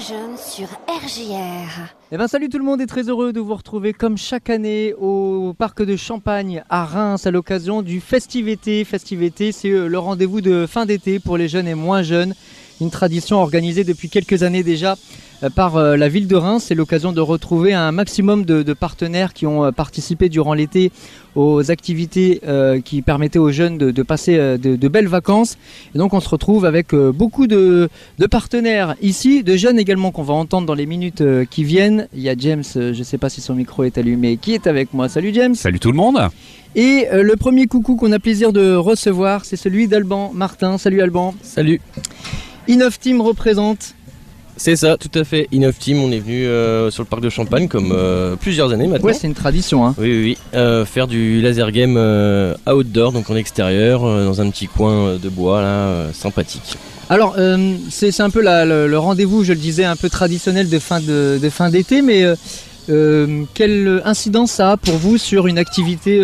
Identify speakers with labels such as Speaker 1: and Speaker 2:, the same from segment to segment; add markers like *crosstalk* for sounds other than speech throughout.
Speaker 1: jeunes sur RJR.
Speaker 2: Eh ben salut tout le monde et très heureux de vous retrouver comme chaque année au parc de Champagne à Reims à l'occasion du Festivité. Festivité, c'est euh, le rendez-vous de fin d'été pour les jeunes et moins jeunes. Une tradition organisée depuis quelques années déjà euh, par euh, la ville de Reims. C'est l'occasion de retrouver un maximum de, de partenaires qui ont euh, participé durant l'été aux activités euh, qui permettaient aux jeunes de, de passer de, de belles vacances. Et donc on se retrouve avec beaucoup de, de partenaires ici, de jeunes également qu'on va entendre dans les minutes qui viennent. Il y a James, je ne sais pas si son micro est allumé, qui est avec moi. Salut James.
Speaker 3: Salut tout le monde
Speaker 2: Et euh, le premier coucou qu'on a plaisir de recevoir, c'est celui d'Alban Martin. Salut Alban.
Speaker 4: Salut.
Speaker 2: Innov Team représente.
Speaker 4: C'est ça, tout à fait. Innov Team, on est venu euh, sur le parc de Champagne comme euh, plusieurs années maintenant.
Speaker 2: Ouais, c'est une tradition. Hein.
Speaker 4: oui, oui, oui. Euh, faire du laser game outdoor, donc en extérieur, dans un petit coin de bois là, sympathique.
Speaker 2: Alors, c'est un peu la- le, le rendez-vous, je le disais, un peu traditionnel de fin de, de fin d'été, mais quelle incidence ça a pour vous sur une activité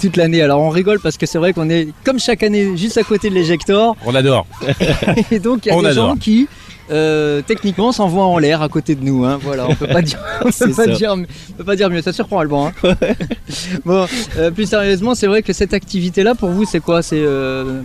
Speaker 2: toute l'année Alors, on rigole parce que c'est vrai qu'on est, comme chaque année, juste à côté de l'éjector,
Speaker 3: On adore *laughs*
Speaker 2: et donc il y a
Speaker 3: On
Speaker 2: des
Speaker 3: adore.
Speaker 2: gens qui. euh, techniquement s'envoient en l'air à côté de nous hein. voilà on peut pas *laughs* dire on peut pas dire on peut pas dire mieux ça surprend Alban hein. *laughs* bon euh, plus sérieusement c'est vrai que cette activité là pour vous c'est quoi? C'est euh,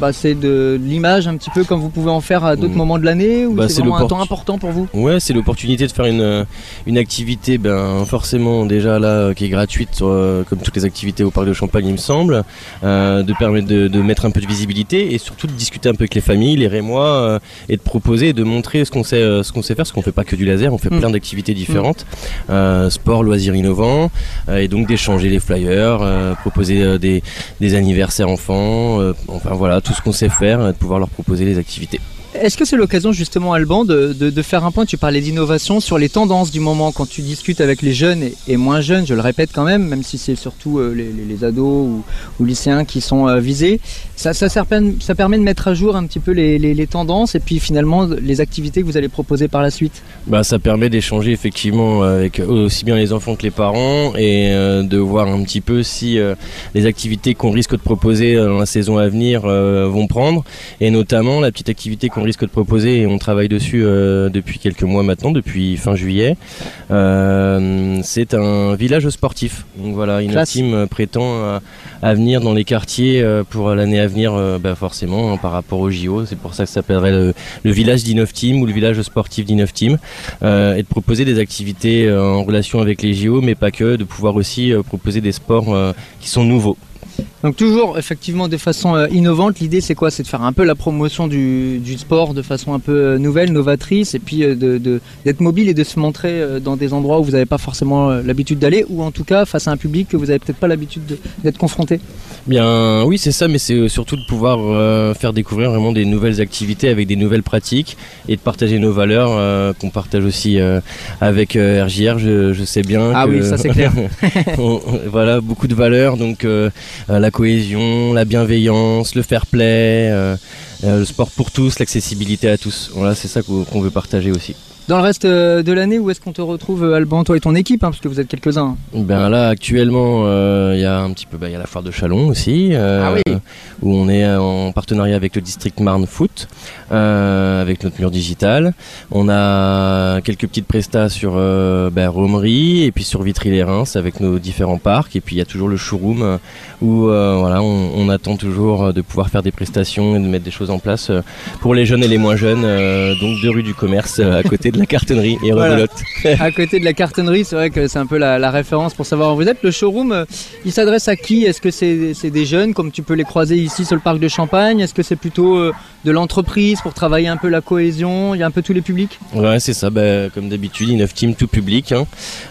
Speaker 2: bah, c'est de l'image un petit peu comme vous pouvez en faire à d'autres
Speaker 4: Mm.
Speaker 2: moments de l'année ou
Speaker 4: Bah,
Speaker 2: c'est vraiment un temps important pour vous
Speaker 4: Ouais, c'est l'opportunité de faire une, euh, une activité, ben forcément déjà là, euh, qui est gratuite, euh, comme toutes les activités au parc de Champagne, il me semble, euh, de permettre de, de mettre un peu de visibilité et surtout de discuter un peu avec les familles, les Rémois, euh, et de proposer et de montrer ce qu'on sait, ce qu'on sait faire, parce qu'on fait pas que du laser, on fait
Speaker 2: Mm.
Speaker 4: plein d'activités différentes, euh, sport, loisirs innovants, et donc d'échanger les flyers, proposer des, des anniversaires enfants, enfin voilà, tout ce qu'on sait faire, euh, de pouvoir leur proposer les activités.
Speaker 2: Est-ce que c'est l'occasion justement Alban de, de, faire un point? Tu parlais d'innovation sur les tendances du moment quand tu discutes avec les jeunes et, moins jeunes, je le répète quand même, même si c'est surtout euh, les, ados ou, ou lycéens qui sont euh, visés. Ça, ça, permet de mettre à jour un petit peu les, les- tendances et puis finalement les activités que vous allez proposer par la suite?
Speaker 4: Bah, ça permet d'échanger effectivement avec aussi bien les enfants que les parents et euh, de voir un petit peu si les activités qu'on risque de proposer dans la saison à venir vont prendre et notamment la petite activité qu'on risque de proposer et on travaille dessus euh, depuis quelques mois maintenant, depuis fin juillet. Euh, c'est un village sportif. Donc voilà, une team prétend à, à venir dans les quartiers euh, pour l'année à venir, euh, bah, forcément hein, par rapport au JO. C'est pour ça que ça s'appellerait le, le village d'Innov Team ou le village sportif d'Innov Team euh, et de proposer des activités euh, en relation avec les JO, mais pas que, de pouvoir aussi euh, proposer des sports euh, qui sont nouveaux.
Speaker 2: Donc toujours effectivement de façon euh, innovante, l'idée c'est quoi? C'est de faire un peu la promotion du, du sport de façon un peu euh, nouvelle, novatrice, et puis euh, de- de- d'être mobile et de se montrer dans des endroits où vous n'avez pas forcément l'habitude d'aller, ou en tout cas face à un public que vous n'avez peut-être pas l'habitude de- d'être confronté.
Speaker 4: Bien, oui, c'est ça, mais c'est surtout de pouvoir faire découvrir vraiment des nouvelles activités avec des nouvelles pratiques et de partager nos valeurs qu'on partage aussi avec RJR. Je, je sais bien.
Speaker 2: Ah
Speaker 4: que-
Speaker 2: oui, ça c'est clair. *laughs*
Speaker 4: On- voilà, beaucoup de valeurs, donc la cohésion, la bienveillance, le fair play, euh, euh, le sport pour tous, l'accessibilité à tous. Voilà, c'est ça qu'on veut partager aussi.
Speaker 2: Dans le reste euh, de l'année, où est-ce qu'on te retrouve, euh, Alban, toi et ton équipe, hein, parce que vous êtes quelques-uns
Speaker 4: Ben là actuellement euh, il y a un petit peu il y a la foire de Chalon aussi euh,
Speaker 2: Ah oui.
Speaker 4: où on est en partenariat avec le district Marne Foot euh, avec notre mur digital. On a quelques petites prestas sur ben, Romery et puis sur Vitry-les-Reims avec nos différents parcs et puis il y a toujours le showroom où voilà on, on attend toujours de pouvoir faire des prestations et de mettre des choses en place pour les jeunes et les moins jeunes donc deux rues du commerce à côté de la cartonnerie et
Speaker 2: Voilà.
Speaker 4: rebelote. *laughs*
Speaker 2: À côté de la cartonnerie, c'est vrai que c'est un peu la, la référence pour savoir où vous êtes. Le showroom, euh, il s'adresse à qui? Est-ce que c'est des jeunes, comme tu peux les croiser ici sur le parc de Champagne? Est-ce que c'est plutôt euh, de l'entreprise pour travailler un peu la cohésion? Il y a un peu tous les publics?
Speaker 4: Ouais, c'est ça, bah, comme d'habitude, Innov Team tout public, hein,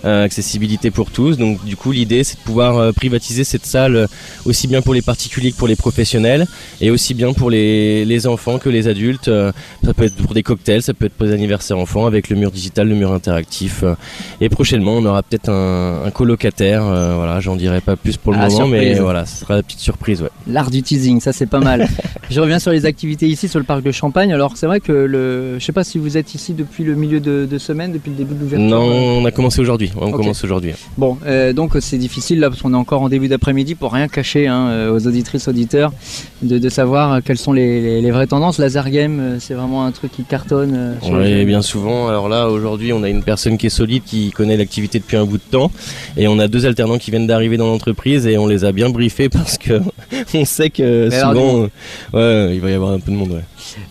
Speaker 4: euh, accessibilité pour tous. Donc, du coup, l'idée, c'est de pouvoir privatiser cette salle aussi bien pour les particuliers que pour les professionnels et aussi bien pour les, les enfants que les adultes. Ça peut être pour des cocktails, ça peut être pour des anniversaires enfants avec avec le mur digital, le mur interactif. euh, et prochainement, on aura peut-être un, un colocataire. euh, voilà, j'en dirai pas plus pour le
Speaker 5: Ah,
Speaker 4: moment, mais voilà, ce sera la petite surprise. Ouais.
Speaker 5: L'art du teasing, ça c'est pas mal. *laughs* je reviens sur les activités ici sur le parc de Champagne. Alors c'est vrai que le, je sais pas si vous êtes ici depuis le milieu de, de semaine, depuis le début de l'ouverture.
Speaker 4: Non, on a commencé aujourd'hui. On commence aujourd'hui.
Speaker 5: Bon, euh, donc c'est difficile là parce qu'on est encore en début d'après-midi pour rien cacher hein, euh, aux auditrices auditeurs de, de savoir euh, quelles sont les, les- les vraies tendances. Laser game, euh, c'est vraiment un truc qui cartonne. euh,
Speaker 4: Ouais,
Speaker 5: jeunes.
Speaker 4: bien souvent. Alors là, aujourd'hui, on a une personne qui est solide, qui connaît l'activité depuis un bout de temps, et on a deux alternants qui viennent d'arriver dans l'entreprise, et on les a bien briefés parce que *laughs* on sait que
Speaker 5: Mais alors,
Speaker 4: euh, ouais, il va y avoir un peu de monde. Ouais.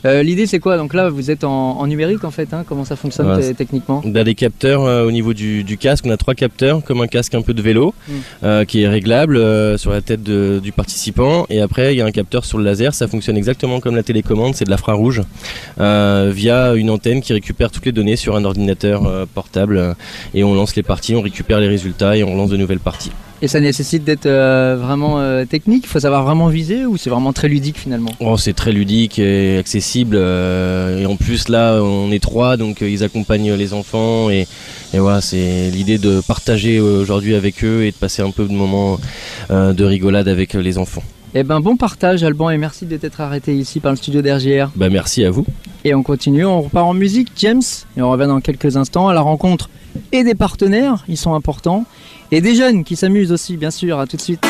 Speaker 5: Euh, L'idée c'est quoi Donc là vous êtes en, en numérique en fait. hein, comment ça fonctionne
Speaker 4: Ouais,
Speaker 5: techniquement
Speaker 4: On a des capteurs euh, au niveau du, du casque. On a trois capteurs, comme un casque un peu de vélo,
Speaker 5: Mm.
Speaker 4: euh, qui est réglable sur la tête de- du participant. Et après, il y a un capteur sur le laser. Ça fonctionne exactement comme la télécommande. C'est de l'infrarouge via une antenne qui récupère toutes les données sur un ordinateur portable. et on lance les parties, on récupère les résultats et on lance de nouvelles parties.
Speaker 5: Et ça nécessite d'être euh, vraiment euh, technique? Il faut savoir vraiment viser ou c'est vraiment très ludique finalement?
Speaker 4: Oh, c'est très ludique et accessible. euh, et en plus, là, on est trois, donc ils accompagnent les enfants. Et, et voilà, c'est l'idée de partager aujourd'hui avec eux et de passer un peu de moments de rigolade avec les enfants.
Speaker 5: Eh ben bon partage Alban et merci de t'être arrêté ici par le studio d'RGR.
Speaker 4: Bah, merci à vous.
Speaker 5: Et on continue, on repart en musique, James, et on revient dans quelques instants à la rencontre et des partenaires, ils sont importants, et des jeunes qui s'amusent aussi, bien sûr, à tout de suite.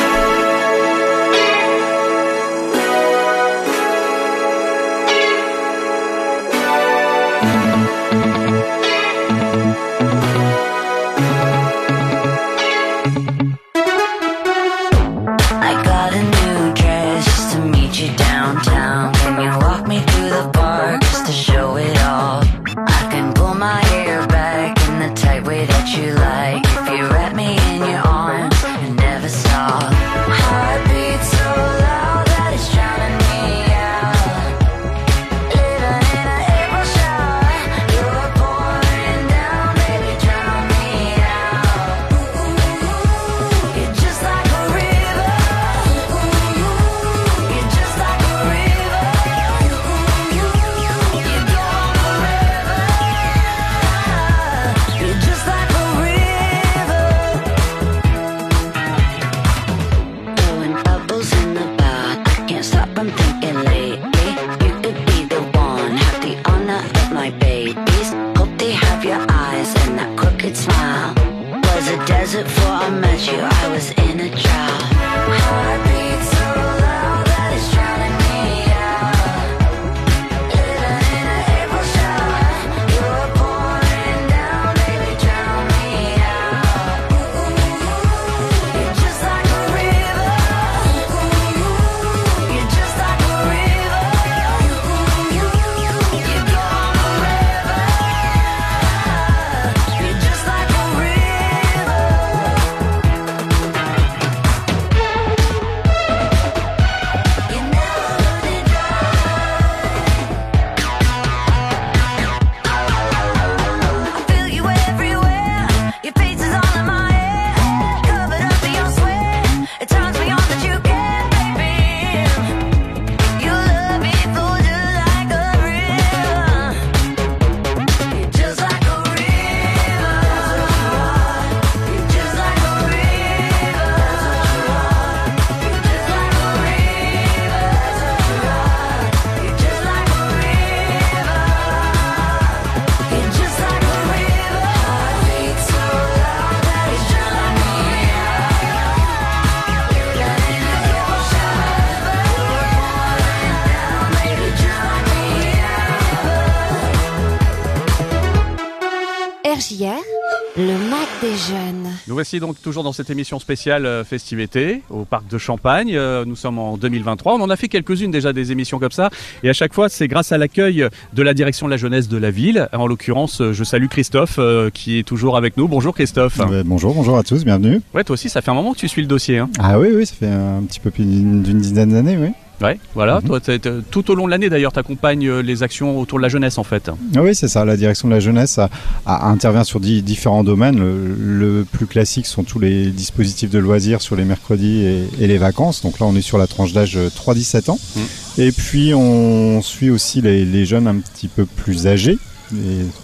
Speaker 6: Voici donc toujours dans cette émission spéciale euh, Festivité au parc de Champagne. Euh, Nous sommes en 2023. On en a fait quelques-unes déjà des émissions comme ça. Et à chaque fois, c'est grâce à l'accueil de la direction de la jeunesse de la ville. En l'occurrence, euh, je salue Christophe qui est toujours avec nous. Bonjour Christophe.
Speaker 7: Bonjour, bonjour à tous, bienvenue.
Speaker 6: Ouais, toi aussi, ça fait un moment que tu suis le dossier. Hein.
Speaker 7: Ah oui, oui, ça fait un petit peu plus d'une dizaine d'années, oui.
Speaker 6: Ouais, voilà.
Speaker 7: Mhm.
Speaker 6: Toi, t'es- tout au long de l'année d'ailleurs, tu accompagnes les actions autour de la jeunesse en fait.
Speaker 7: Ah oui, c'est ça, la direction de la jeunesse a- a- intervient sur di- différents domaines. Le, le plus classique sont tous les dispositifs de loisirs sur les mercredis et, et les vacances. Donc là, on est sur la tranche d'âge euh, 3-17 ans.
Speaker 6: Mhm.
Speaker 7: Et puis, on suit aussi les, les jeunes un petit peu plus âgés.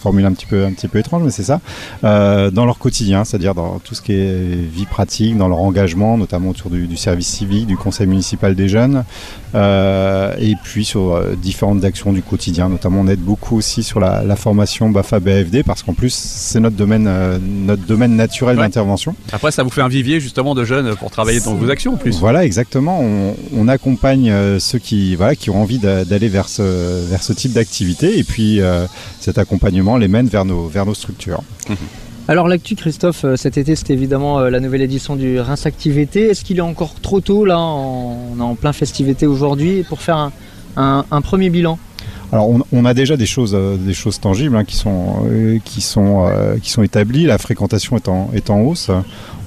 Speaker 7: formule un petit peu, un petit peu étrange, mais c'est ça, euh, dans leur quotidien, c'est-à-dire dans tout ce qui est vie pratique, dans leur engagement, notamment autour du, du service civique, du conseil municipal des jeunes, euh, et puis sur euh, différentes actions du quotidien. Notamment, on aide beaucoup aussi sur la, la formation BAFA BFD parce qu'en plus, c'est notre domaine, euh, notre domaine naturel
Speaker 6: Ouais.
Speaker 7: d'intervention.
Speaker 6: Après, ça vous fait un vivier justement de jeunes pour travailler dans vos actions en plus.
Speaker 7: Voilà, exactement. On, on accompagne ceux qui, voilà, qui ont envie d'a- d'aller vers ce, vers ce type d'activité, et puis cet accompagnement les mène vers nos, vers nos structures.
Speaker 2: Alors l'actu Christophe, euh, cet été c'était évidemment euh, la nouvelle édition du Reims Activité. Est-ce qu'il est encore trop tôt là, on est en plein festivité aujourd'hui, pour faire un, premier bilan?
Speaker 7: Alors, on, a déjà des choses, euh, des choses tangibles hein, qui sont, établies. La fréquentation est en, est en hausse.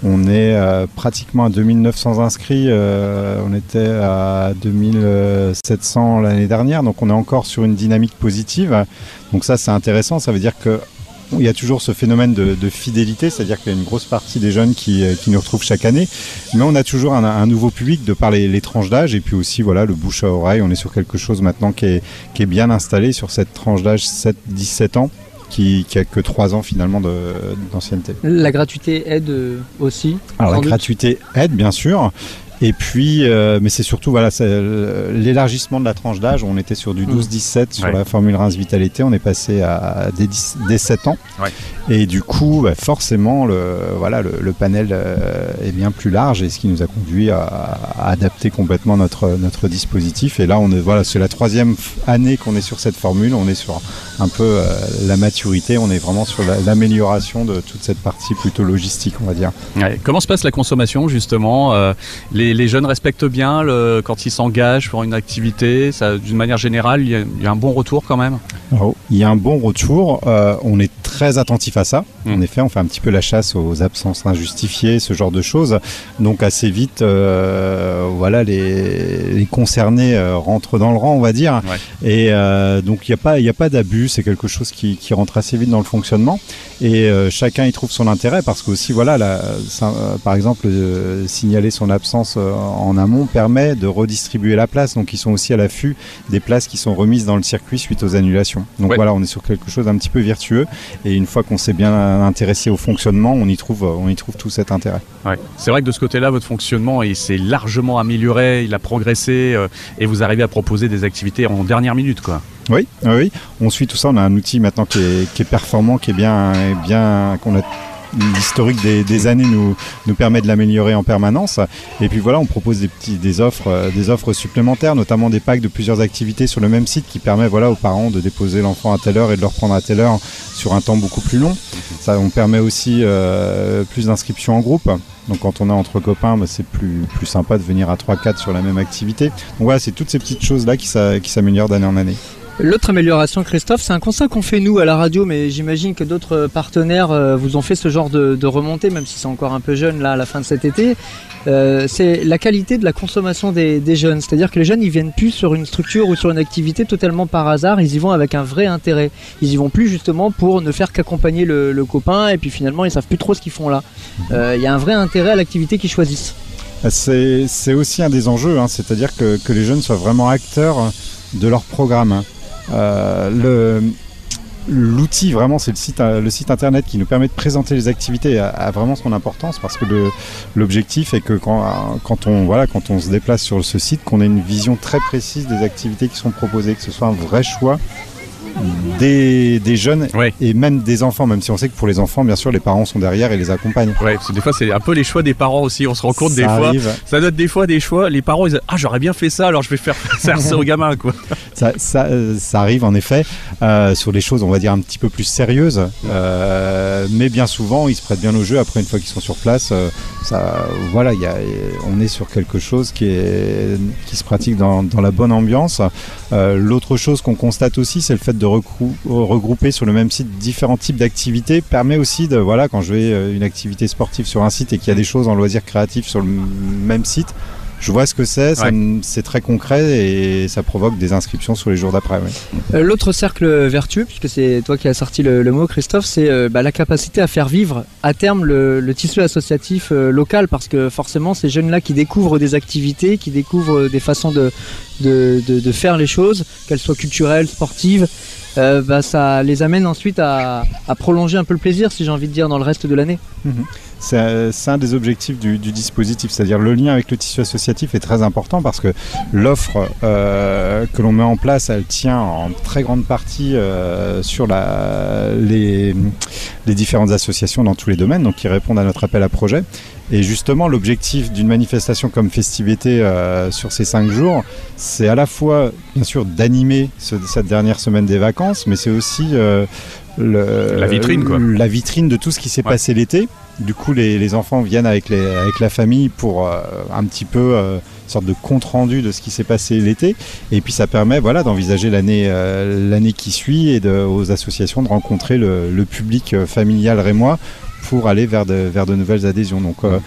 Speaker 7: On est pratiquement à 2900 inscrits. on était à 2700 l'année dernière. Donc, on est encore sur une dynamique positive. Donc, ça, c'est intéressant. Ça veut dire que il y a toujours ce phénomène de, de fidélité, c'est-à-dire qu'il y a une grosse partie des jeunes qui, euh, qui nous retrouvent chaque année, mais on a toujours un, un nouveau public de par les, les tranches d'âge et puis aussi voilà le bouche à oreille. On est sur quelque chose maintenant qui est, qui est bien installé sur cette tranche d'âge 7-17 ans, qui, qui a que 3 ans finalement d'ancienneté.
Speaker 2: La gratuité aide euh, aussi.
Speaker 7: Alors la
Speaker 2: doute.
Speaker 7: gratuité aide bien sûr. Et puis, euh, mais c'est surtout voilà, euh, l'élargissement de la tranche d'âge. On était sur du
Speaker 2: Mm.
Speaker 7: 12-17 sur
Speaker 6: Ouais.
Speaker 7: la formule Reims Vitalité. On est passé à des, 10 des 7 ans.
Speaker 6: Ouais.
Speaker 7: Et du coup, bah, forcément, le, voilà, le, le panel euh, est bien plus large et ce qui nous a conduit à, à adapter complètement notre, notre dispositif. Et là, on est, voilà, c'est la troisième année qu'on est sur cette formule. On est sur un peu euh, la maturité. On est vraiment sur la- l'amélioration de toute cette partie plutôt logistique, on va dire.
Speaker 6: Ouais. Comment se passe la consommation justement les, les jeunes respectent bien le, quand ils s'engagent pour une activité D'une manière générale, il y, a, il y a un bon retour quand même
Speaker 7: Alors, il y a un bon retour. euh, on est très attentif à ça.
Speaker 6: Mm.
Speaker 7: En effet, on fait un petit peu la chasse aux absences injustifiées, ce genre de choses. Donc assez vite, euh, voilà, les, les concernés euh, rentrent dans le rang, on va dire.
Speaker 6: Ouais.
Speaker 7: Et donc il n'y a pas, il y a pas d'abus. C'est quelque chose qui, qui rentre assez vite dans le fonctionnement. Et chacun y trouve son intérêt parce que aussi, voilà, la- ça, par exemple, signaler son absence euh, en amont permet de redistribuer la place. Donc ils sont aussi à l'affût des places qui sont remises dans le circuit suite aux annulations. Donc
Speaker 6: Ouais.
Speaker 7: voilà, on est sur quelque chose d'un petit peu vertueux. Et une fois qu'on s'est bien intéressé au fonctionnement, on y trouve, on y trouve tout cet intérêt.
Speaker 6: Ouais. C'est vrai que de ce côté-là, votre fonctionnement il s'est largement amélioré, il a progressé euh, et vous arrivez à proposer des activités en dernière minute. Quoi.
Speaker 7: Oui, oui, oui. On suit tout ça. On a un outil maintenant qui est, qui est performant, qui est bien, bien, qu'on a l'historique des, années nous, permet de l'améliorer en permanence. Et puis voilà, on propose euh, des offres supplémentaires, notamment des packs de plusieurs activités sur le même site qui permet voilà aux parents de déposer l'enfant à telle heure et de le reprendre à telle heure sur un temps beaucoup plus long. Ça, on permet aussi euh, plus d'inscriptions en groupe. Donc quand on est entre copains, bah, c'est plus, plus sympa de venir à 3-4 sur la même activité. Donc voilà, c'est toutes ces petites choses-là qui s'améliorent d'année en année.
Speaker 2: L'autre amélioration, Christophe, c'est un constat qu'on fait nous à la radio, mais j'imagine que d'autres partenaires euh, vous ont fait ce genre de, de remontée, même si c'est encore un peu jeune là à la fin de cet été. Euh, c'est la qualité de la consommation des, des jeunes. C'est-à-dire que les jeunes, ils viennent plus sur une structure ou sur une activité totalement par hasard. Ils y vont avec un vrai intérêt. Ils y vont plus justement pour ne faire qu'accompagner le, le copain, et puis finalement, ils savent plus trop ce qu'ils font là. Euh, Il y a un vrai intérêt à l'activité qu'ils choisissent.
Speaker 7: C'est c'est aussi un des enjeux, hein, c'est-à-dire que, que les jeunes soient vraiment acteurs de leur programme. Euh, L'outil vraiment c'est le site, euh, le site internet qui nous permet de présenter les activités a, vraiment son importance parce que l'objectif est que quand, quand, on, voilà, quand on se déplace sur ce site qu'on ait une vision très précise des activités qui sont proposées, que ce soit un vrai choix des, des jeunes
Speaker 6: Ouais.
Speaker 7: et même des enfants, même si on sait que pour les enfants bien sûr les parents sont derrière et les accompagnent.
Speaker 6: Ouais, parce que des fois, c'est un peu les choix des parents aussi. On se rend compte des
Speaker 7: Ça
Speaker 6: fois. Ça être des fois des choix. Les parents, ils disent Ah, j'aurais bien fait ça, alors je vais faire faire *laughs* ça au gamin. Quoi.
Speaker 7: Ça, ça, euh, ça arrive en effet euh, sur des choses, on va dire, un petit peu plus sérieuses. Euh, mais bien souvent, ils se prêtent bien au jeu. Après, une fois qu'ils sont sur place, euh, ça, voilà, il y a, on est sur quelque chose qui, est, qui se pratique dans, dans la bonne ambiance. L'autre chose qu'on constate aussi, c'est le fait de recrou- regrouper sur le même site différents types d'activités permet aussi de, voilà, quand je vais euh, une activité sportive sur un site et qu'il y a des choses en loisirs créatifs sur le même site, je vois ce que c'est,
Speaker 6: Ouais.
Speaker 7: c'est très concret et ça provoque des inscriptions sur les jours d'après. ouais.
Speaker 2: Euh, L'autre cercle vertueux, puisque c'est toi qui as sorti le, le mot, Christophe, c'est euh, bah, la capacité à faire vivre à terme le, le tissu associatif euh, local, parce que forcément, ces jeunes-là qui découvrent des activités, qui découvrent des façons de, de, de- de faire les choses, qu'elles soient culturelles, sportives, euh, bah, ça les amène ensuite à, à prolonger un peu le plaisir, si j'ai envie de dire, dans le reste de l'année.
Speaker 7: Euh, c'est un des objectifs du, dispositif, c'est-à-dire le lien avec le tissu associatif est très important parce que l'offre euh, que l'on met en place, elle tient en très grande partie euh, sur les différentes associations dans tous les domaines, donc qui répondent à notre appel à projet. Et justement, l'objectif d'une manifestation comme festivité euh, sur ces cinq jours, c'est à la fois, bien sûr, d'animer ce- cette dernière semaine des vacances, mais c'est aussi euh, le-
Speaker 6: La vitrine, quoi.
Speaker 7: la vitrine de tout ce qui s'est
Speaker 6: Ouais.
Speaker 7: passé l'été. Du coup, les, les enfants viennent avec, les, avec la famille pour euh, un petit peu une sorte de compte rendu de ce qui s'est passé l'été. Et puis, ça permet voilà, d'envisager l'année l'année qui suit et de, aux associations de rencontrer le, le public familial rémois pour aller vers de, nouvelles adhésions. Donc, euh,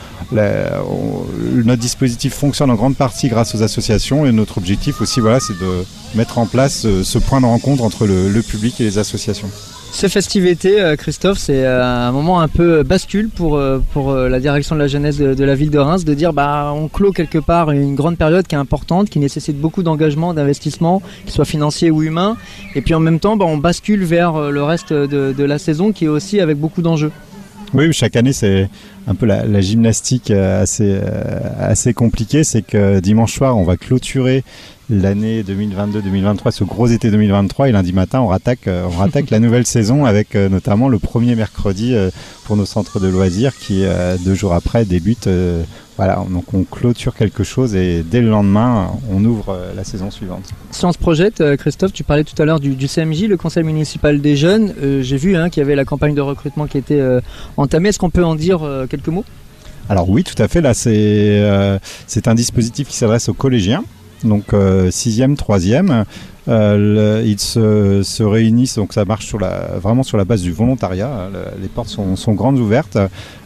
Speaker 7: notre dispositif fonctionne en grande partie grâce aux associations et notre objectif aussi, voilà, c'est de mettre en place euh, ce point de rencontre entre le, public et les associations.
Speaker 2: Ces festivités, euh, Christophe, c'est un moment un peu bascule pour, la direction de la jeunesse de, la ville de Reims, de dire bah on clôt quelque part une grande période qui est importante, qui nécessite beaucoup d'engagement, d'investissement, qu'il soit financier ou humain, et puis en même temps bah, on bascule vers le reste de la saison qui est aussi avec beaucoup d'enjeux.
Speaker 7: Oui, chaque année, c'est un peu la, gymnastique euh, assez, euh, assez compliquée. C'est que dimanche soir, on va clôturer l'année 2022-2023, ce gros été 2023, et lundi matin, on rattaque, euh, on rattaque la nouvelle *laughs* saison avec euh, notamment le premier mercredi euh, pour nos centres de loisirs qui, euh, deux jours après, débute. voilà, donc on clôture quelque chose et dès le lendemain, on ouvre la saison suivante.
Speaker 2: Si on se projette, Christophe, tu parlais tout à l'heure du, du CMJ, le Conseil municipal des jeunes. J'ai vu hein, qu'il y avait la campagne de recrutement qui était entamée. Est-ce qu'on peut en dire quelques mots?
Speaker 7: Alors oui, tout à fait. Là, c'est euh, c'est un dispositif qui s'adresse aux collégiens, donc euh, sixième, troisième. Euh, ils se, se réunissent, donc ça marche sur la, vraiment sur la base du volontariat. Le- les portes sont, sont grandes ouvertes.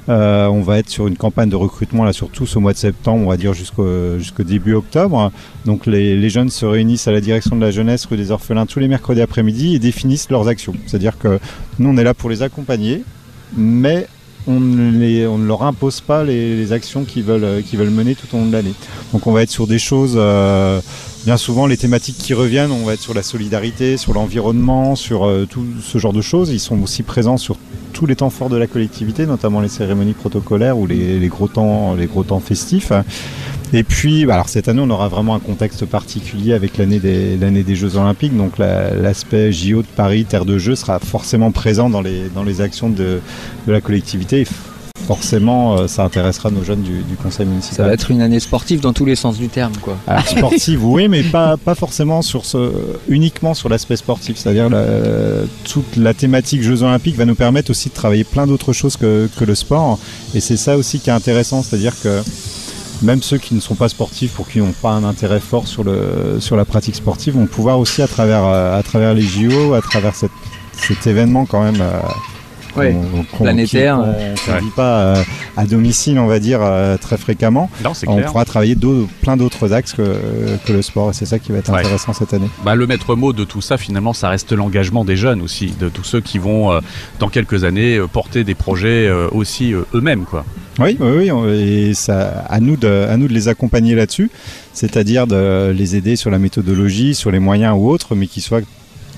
Speaker 7: Euh, on va être sur une campagne de recrutement là surtout au mois de septembre, on va dire jusqu'au jusqu'au début octobre. Donc les, les jeunes se réunissent à la direction de la jeunesse rue des orphelins tous les mercredis après-midi et définissent leurs actions. C'est-à-dire que nous on est là pour les accompagner, mais on ne, leur impose pas les, les actions qu'ils veulent, euh, qu'ils veulent mener tout au long de l'année. Donc on va être sur des choses, euh, bien souvent les thématiques qui reviennent, on va être sur la solidarité, sur l'environnement, sur euh, tout ce genre de choses. Ils sont aussi présents sur tous les temps forts de la collectivité, notamment les cérémonies protocolaires ou les, les gros, temps, les gros temps festifs. Et puis, bah, alors cette année, on aura vraiment un contexte particulier avec l'année des, l'année des Jeux Olympiques. Donc la- l'aspect JO de Paris, terre de jeu, sera forcément présent dans les, dans les actions de, de la collectivité. Forcément, euh, ça intéressera nos jeunes du, du conseil
Speaker 2: Ça
Speaker 7: municipal.
Speaker 2: va être une année sportive dans tous les sens du terme, quoi.
Speaker 7: Alors, sportive, *laughs* oui, mais pas, pas forcément sur ce, uniquement sur l'aspect sportif. C'est-à-dire la- toute la thématique Jeux Olympiques va nous permettre aussi de travailler plein d'autres choses que, que le sport. Et c'est ça aussi qui est intéressant, c'est-à-dire que même ceux qui ne sont pas sportifs, pour qui n'ont pas un intérêt fort sur, la pratique sportive, vont pouvoir aussi à travers, euh, les JO, à travers cet événement quand même euh,
Speaker 2: Ouais.
Speaker 7: qu'on-
Speaker 2: planétaire.
Speaker 7: qu'on- qu'on ne vit pas euh, à domicile, on va dire, euh, très fréquemment
Speaker 6: Non,
Speaker 7: on
Speaker 6: clair.
Speaker 7: pourra travailler plein d'autres axes que, que le sport et c'est ça qui va être
Speaker 6: Ouais.
Speaker 7: intéressant cette année.
Speaker 6: Bah, le maître mot de tout ça, finalement, ça reste l'engagement des jeunes aussi, de tous ceux qui vont, euh, dans quelques années, euh, porter des projets euh, aussi euh, eux-mêmes. quoi.
Speaker 7: Oui, oui, oui, on- et ça, à, nous de, à nous de les accompagner là-dessus, c'est-à-dire de les aider sur la méthodologie, sur les moyens ou autres, mais qu'ils soient,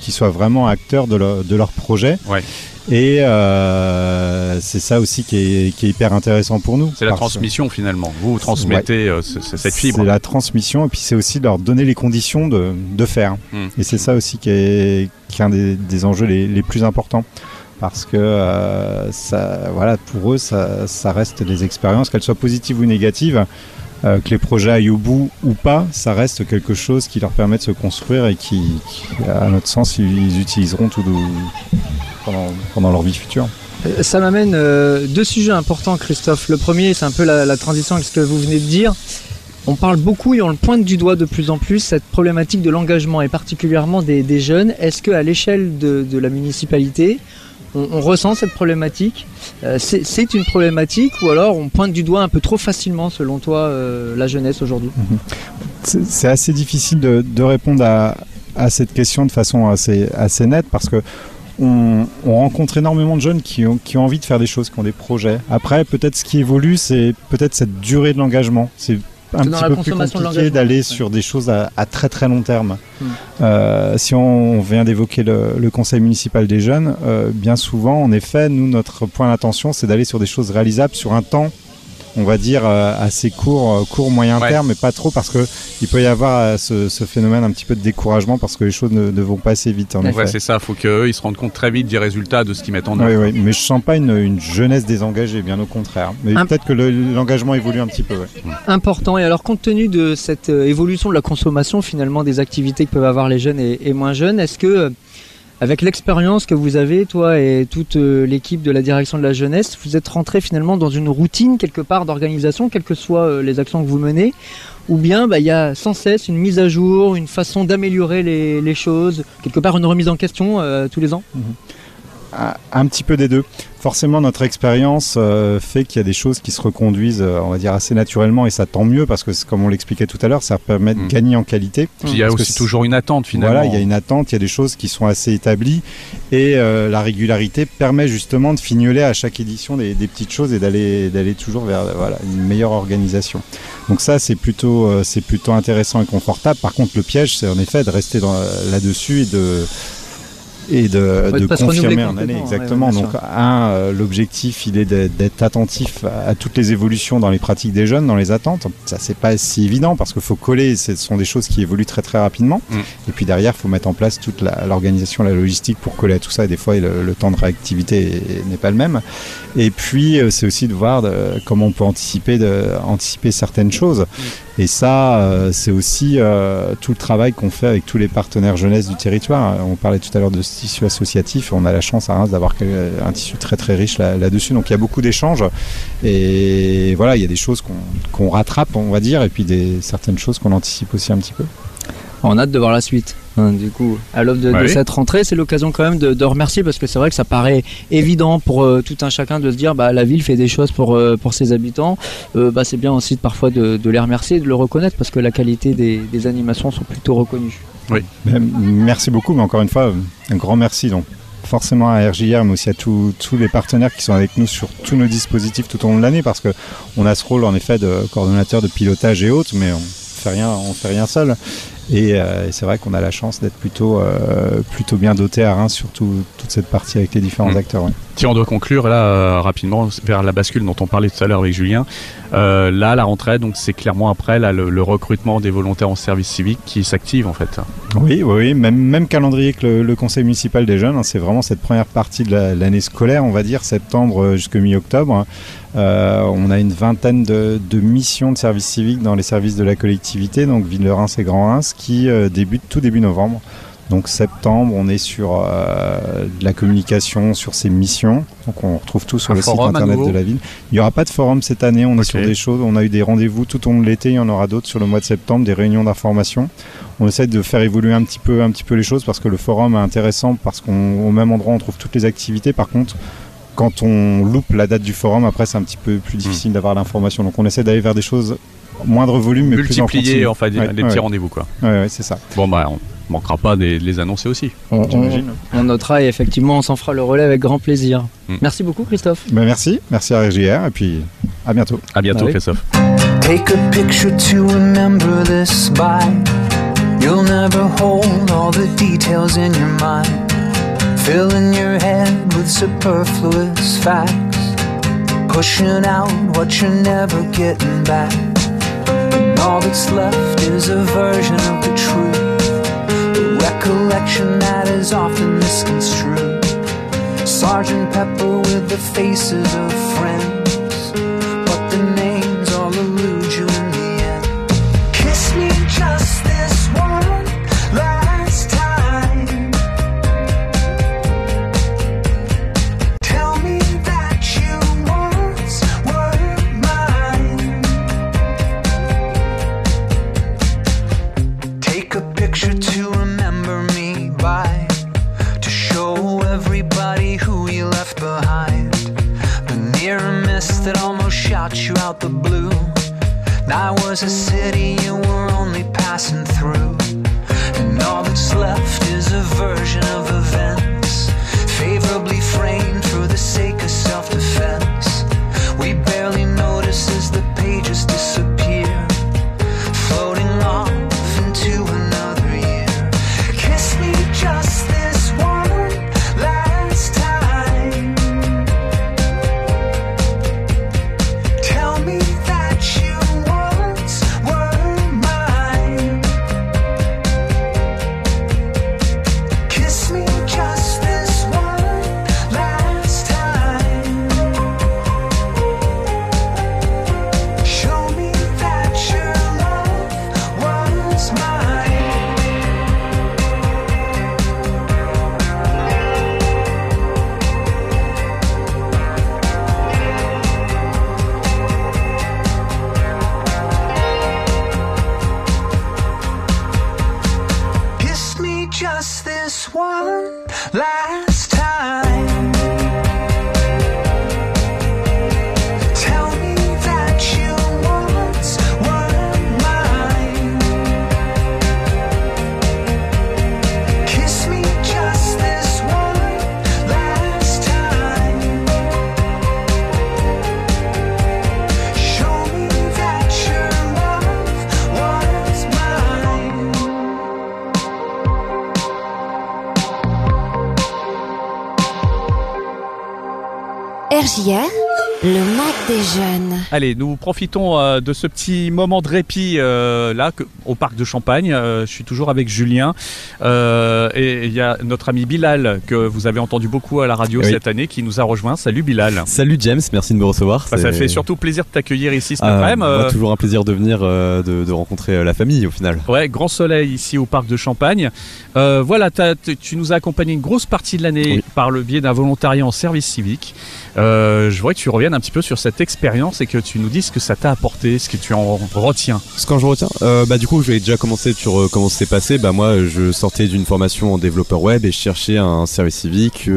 Speaker 7: qu'ils soient vraiment acteurs de leur, de leur projet.
Speaker 6: Ouais.
Speaker 7: Et euh, c'est ça aussi qui est, qui est hyper intéressant pour nous.
Speaker 6: C'est la transmission finalement. Vous, vous transmettez euh, ce- ce- cette fibre.
Speaker 7: C'est la transmission et puis c'est aussi de leur donner les conditions de, de faire.
Speaker 6: Hmm.
Speaker 7: Et c'est ça aussi qui est, qui est un des, des enjeux les, les plus importants. Parce que euh, ça, voilà, pour eux, ça, ça reste des expériences, qu'elles soient positives ou négatives, euh, que les projets aillent au bout ou pas, ça reste quelque chose qui leur permet de se construire et qui, à notre sens, ils utiliseront tout pendant, leur vie future.
Speaker 2: Euh, Ça m'amène euh, deux sujets importants, Christophe. Le premier, c'est un peu la, transition avec ce que vous venez de dire. On parle beaucoup et on le pointe du doigt de plus en plus, cette problématique de l'engagement et particulièrement des, jeunes. Est-ce qu'à l'échelle de la municipalité, on, ressent cette problématique Euh, C'est une problématique ou alors on pointe du doigt un peu trop facilement, selon toi, euh, la jeunesse aujourd'hui?
Speaker 7: C'est c'est assez difficile de, répondre à, cette question de façon assez, nette parce que on, on rencontre énormément de jeunes qui ont, qui ont envie de faire des choses, qui ont des projets. Après, peut-être ce qui évolue, c'est peut-être cette durée de l'engagement. C'est un petit peu plus compliqué d'aller
Speaker 2: ouais.
Speaker 7: sur des choses à, à très très long terme.
Speaker 2: Hmm.
Speaker 7: Euh, si on vient d'évoquer le, le conseil municipal des jeunes, euh, bien souvent, en effet, nous, notre point d'attention, c'est d'aller sur des choses réalisables sur un temps, on va dire, euh, assez court, euh, court, moyen
Speaker 6: Ouais.
Speaker 7: terme, mais pas trop, parce que il peut y avoir euh, ce, ce phénomène un petit peu de découragement, parce que les choses ne, ne vont pas assez vite, en
Speaker 2: Ouais,
Speaker 6: c'est ça, faut qu'eux ils se rendent compte très vite des résultats de ce qu'ils mettent en
Speaker 7: Oui,
Speaker 6: œuvre.
Speaker 7: oui, mais je sens pas une, une jeunesse désengagée, bien au contraire. Mais peut-être que le- l'engagement évolue un petit peu. ouais.
Speaker 2: Important. Et alors, compte tenu de cette évolution de la consommation, finalement, des activités que peuvent avoir les jeunes et, et moins jeunes, est-ce que, euh, avec l'expérience que vous avez, toi et toute euh, l'équipe de la direction de la jeunesse, vous êtes rentré finalement dans une routine quelque part d'organisation, quelles que soient euh, les actions que vous menez ou bien bah, il y a sans cesse une mise à jour, une façon d'améliorer les, choses, quelque part une remise en question euh, tous les ans?
Speaker 7: Un- Un petit peu des deux. Forcément, notre expérience euh, fait qu'il y a des choses qui se reconduisent, euh, on va dire, assez naturellement, et ça tant mieux, parce que, comme on l'expliquait tout à l'heure, ça permet de
Speaker 6: Mm.
Speaker 7: gagner en qualité.
Speaker 6: Puis il y a aussi toujours une attente finalement.
Speaker 7: Voilà, il y a une attente, il y a des choses qui sont assez établies, et euh, la régularité permet justement de fignoler à chaque édition des, des petites choses et d'aller toujours vers voilà, une meilleure organisation. Donc ça, c'est plutôt, c'est plutôt intéressant et confortable. Par contre, le piège, c'est en effet de rester là-dessus et de et de,
Speaker 2: Ouais, de
Speaker 7: confirmer en année exactement.
Speaker 2: ouais, ouais, bien
Speaker 7: Donc un, euh, l'objectif, il est d'être- attentif à, à toutes les évolutions dans les pratiques des jeunes, dans les attentes. Ça c'est pas si évident parce qu'il faut coller. Ce sont des choses qui évoluent très très rapidement.
Speaker 6: Mm.
Speaker 7: Et puis derrière, il faut mettre en place toute l'organisation, la, logistique pour coller à tout ça. Et des fois, le, le temps de réactivité est- n'est pas le même. Et puis, euh, c'est aussi de voir de- comment on peut anticiper, de, anticiper certaines choses. Et ça, euh, c'est aussi euh, tout le travail qu'on fait avec tous les partenaires jeunesse du territoire. On parlait tout à l'heure de ce tissu associatif. On a la chance à Reims d'avoir quel- un tissu très très riche là- là-dessus. Donc il y a beaucoup d'échanges. Et voilà, il y a des choses qu'on qu'on rattrape, on va dire, et puis des, certaines choses qu'on anticipe aussi un petit peu.
Speaker 2: On a hâte de voir la suite. Hein, du coup, à l'aube de, de
Speaker 6: oui.
Speaker 2: cette rentrée, c'est l'occasion quand même de, de remercier parce que c'est vrai que ça paraît évident pour euh, tout un chacun de se dire bah la ville fait des choses pour euh, pour ses habitants. Euh, bah c'est bien aussi de, parfois de, de les remercier, et de le reconnaître parce que la qualité des, des animations sont plutôt reconnues.
Speaker 7: Ben, Merci beaucoup, mais encore une fois, un grand merci. Donc, forcément à RJR, mais aussi à tous tous les partenaires qui sont avec nous sur tous nos dispositifs tout au long de l'année, parce que on a ce rôle en effet de coordonnateur de pilotage et autres, mais on fait rien, on fait rien seul. Et, euh, et c'est vrai qu'on a la chance d'être plutôt, euh, plutôt bien doté à Reims sur tout- toute cette partie avec les différents
Speaker 6: Mm.
Speaker 7: acteurs. ouais.
Speaker 6: Si on doit conclure là euh, rapidement vers la bascule dont on parlait tout à l'heure avec Julien, là la rentrée donc c'est clairement après là, le, le recrutement des volontaires en service civique qui s'active en fait.
Speaker 7: Oui, oui, oui, même, même calendrier que le, le conseil municipal des jeunes. hein, c'est vraiment cette première partie de la- l'année scolaire, on va dire, septembre jusqu'à mi-octobre. hein. Euh, on a une vingtaine de, de missions de service civique dans les services de la collectivité, donc Ville de Reims et Grand Reims, qui euh, débutent tout début novembre. Donc septembre, on est sur euh, de la communication, sur ces missions. Donc on retrouve tout sur
Speaker 6: Un
Speaker 7: le site internet de la ville. Il n'y aura pas de forum cette année, on est sur des choses, on a eu des rendez-vous tout au long de l'été, il y en aura d'autres sur le mois de septembre, des réunions d'information. On essaie de faire évoluer un petit peu, un petit peu les choses parce que le forum est intéressant parce qu'au même endroit on trouve toutes les activités. Par contre, quand on loupe la date du forum, après c'est un petit peu plus difficile d'avoir l'information. Donc on essaie d'aller vers des choses moindre volume mais plus en
Speaker 6: Multiplier
Speaker 7: continu.
Speaker 6: enfin des,
Speaker 7: Ouais,
Speaker 6: des
Speaker 7: ouais,
Speaker 6: petits rendez-vous quoi.
Speaker 7: Ouais, ouais, c'est ça.
Speaker 6: Bon bah on manquera pas de les- annoncer aussi.
Speaker 2: On, on,
Speaker 7: J'imagine.
Speaker 2: on notera et effectivement on s'en fera le relais avec grand plaisir.
Speaker 6: Mm.
Speaker 2: Merci beaucoup Christophe.
Speaker 7: Ben, merci, merci à RGR et puis à bientôt.
Speaker 6: À bientôt
Speaker 2: Bah.
Speaker 6: Christophe.
Speaker 8: Take a picture to remember this by. You'll never hold all the details in your mind. Filling your head with superfluous facts. Pushing out what you're never getting back. And all that's left is a version of the truth. A recollection that is often misconstrued. Sergeant Pepper with the faces of friends. Was a city
Speaker 6: Allez, nous profitons euh, de ce petit moment de répit euh, là que- au parc de Champagne. Euh, je suis toujours avec Julien et il y a notre ami Bilal que vous avez entendu beaucoup à la radio
Speaker 9: Oui.
Speaker 6: cette année qui nous a rejoint. Salut Bilal.
Speaker 9: Salut James, merci de me recevoir.
Speaker 6: Bah, ça fait surtout plaisir de t'accueillir ici cet
Speaker 9: Ah,
Speaker 6: après-midi.
Speaker 9: toujours un plaisir de venir, de, de rencontrer la famille au final.
Speaker 6: Ouais, grand soleil ici au parc de Champagne. Voilà, tu nous as accompagné une grosse partie de l'année
Speaker 9: Oui.
Speaker 6: par le biais d'un volontariat en service civique. Euh, je voudrais que tu reviennes un petit peu sur cette expérience et que tu nous dises ce que ça t'a apporté, ce que tu en retiens.
Speaker 9: Ce quand je retiens, euh, bah du coup, je vais déjà commencer sur euh, comment c'est passé. Bah moi, je sortais d'une formation en développeur web et je cherchais un service civique.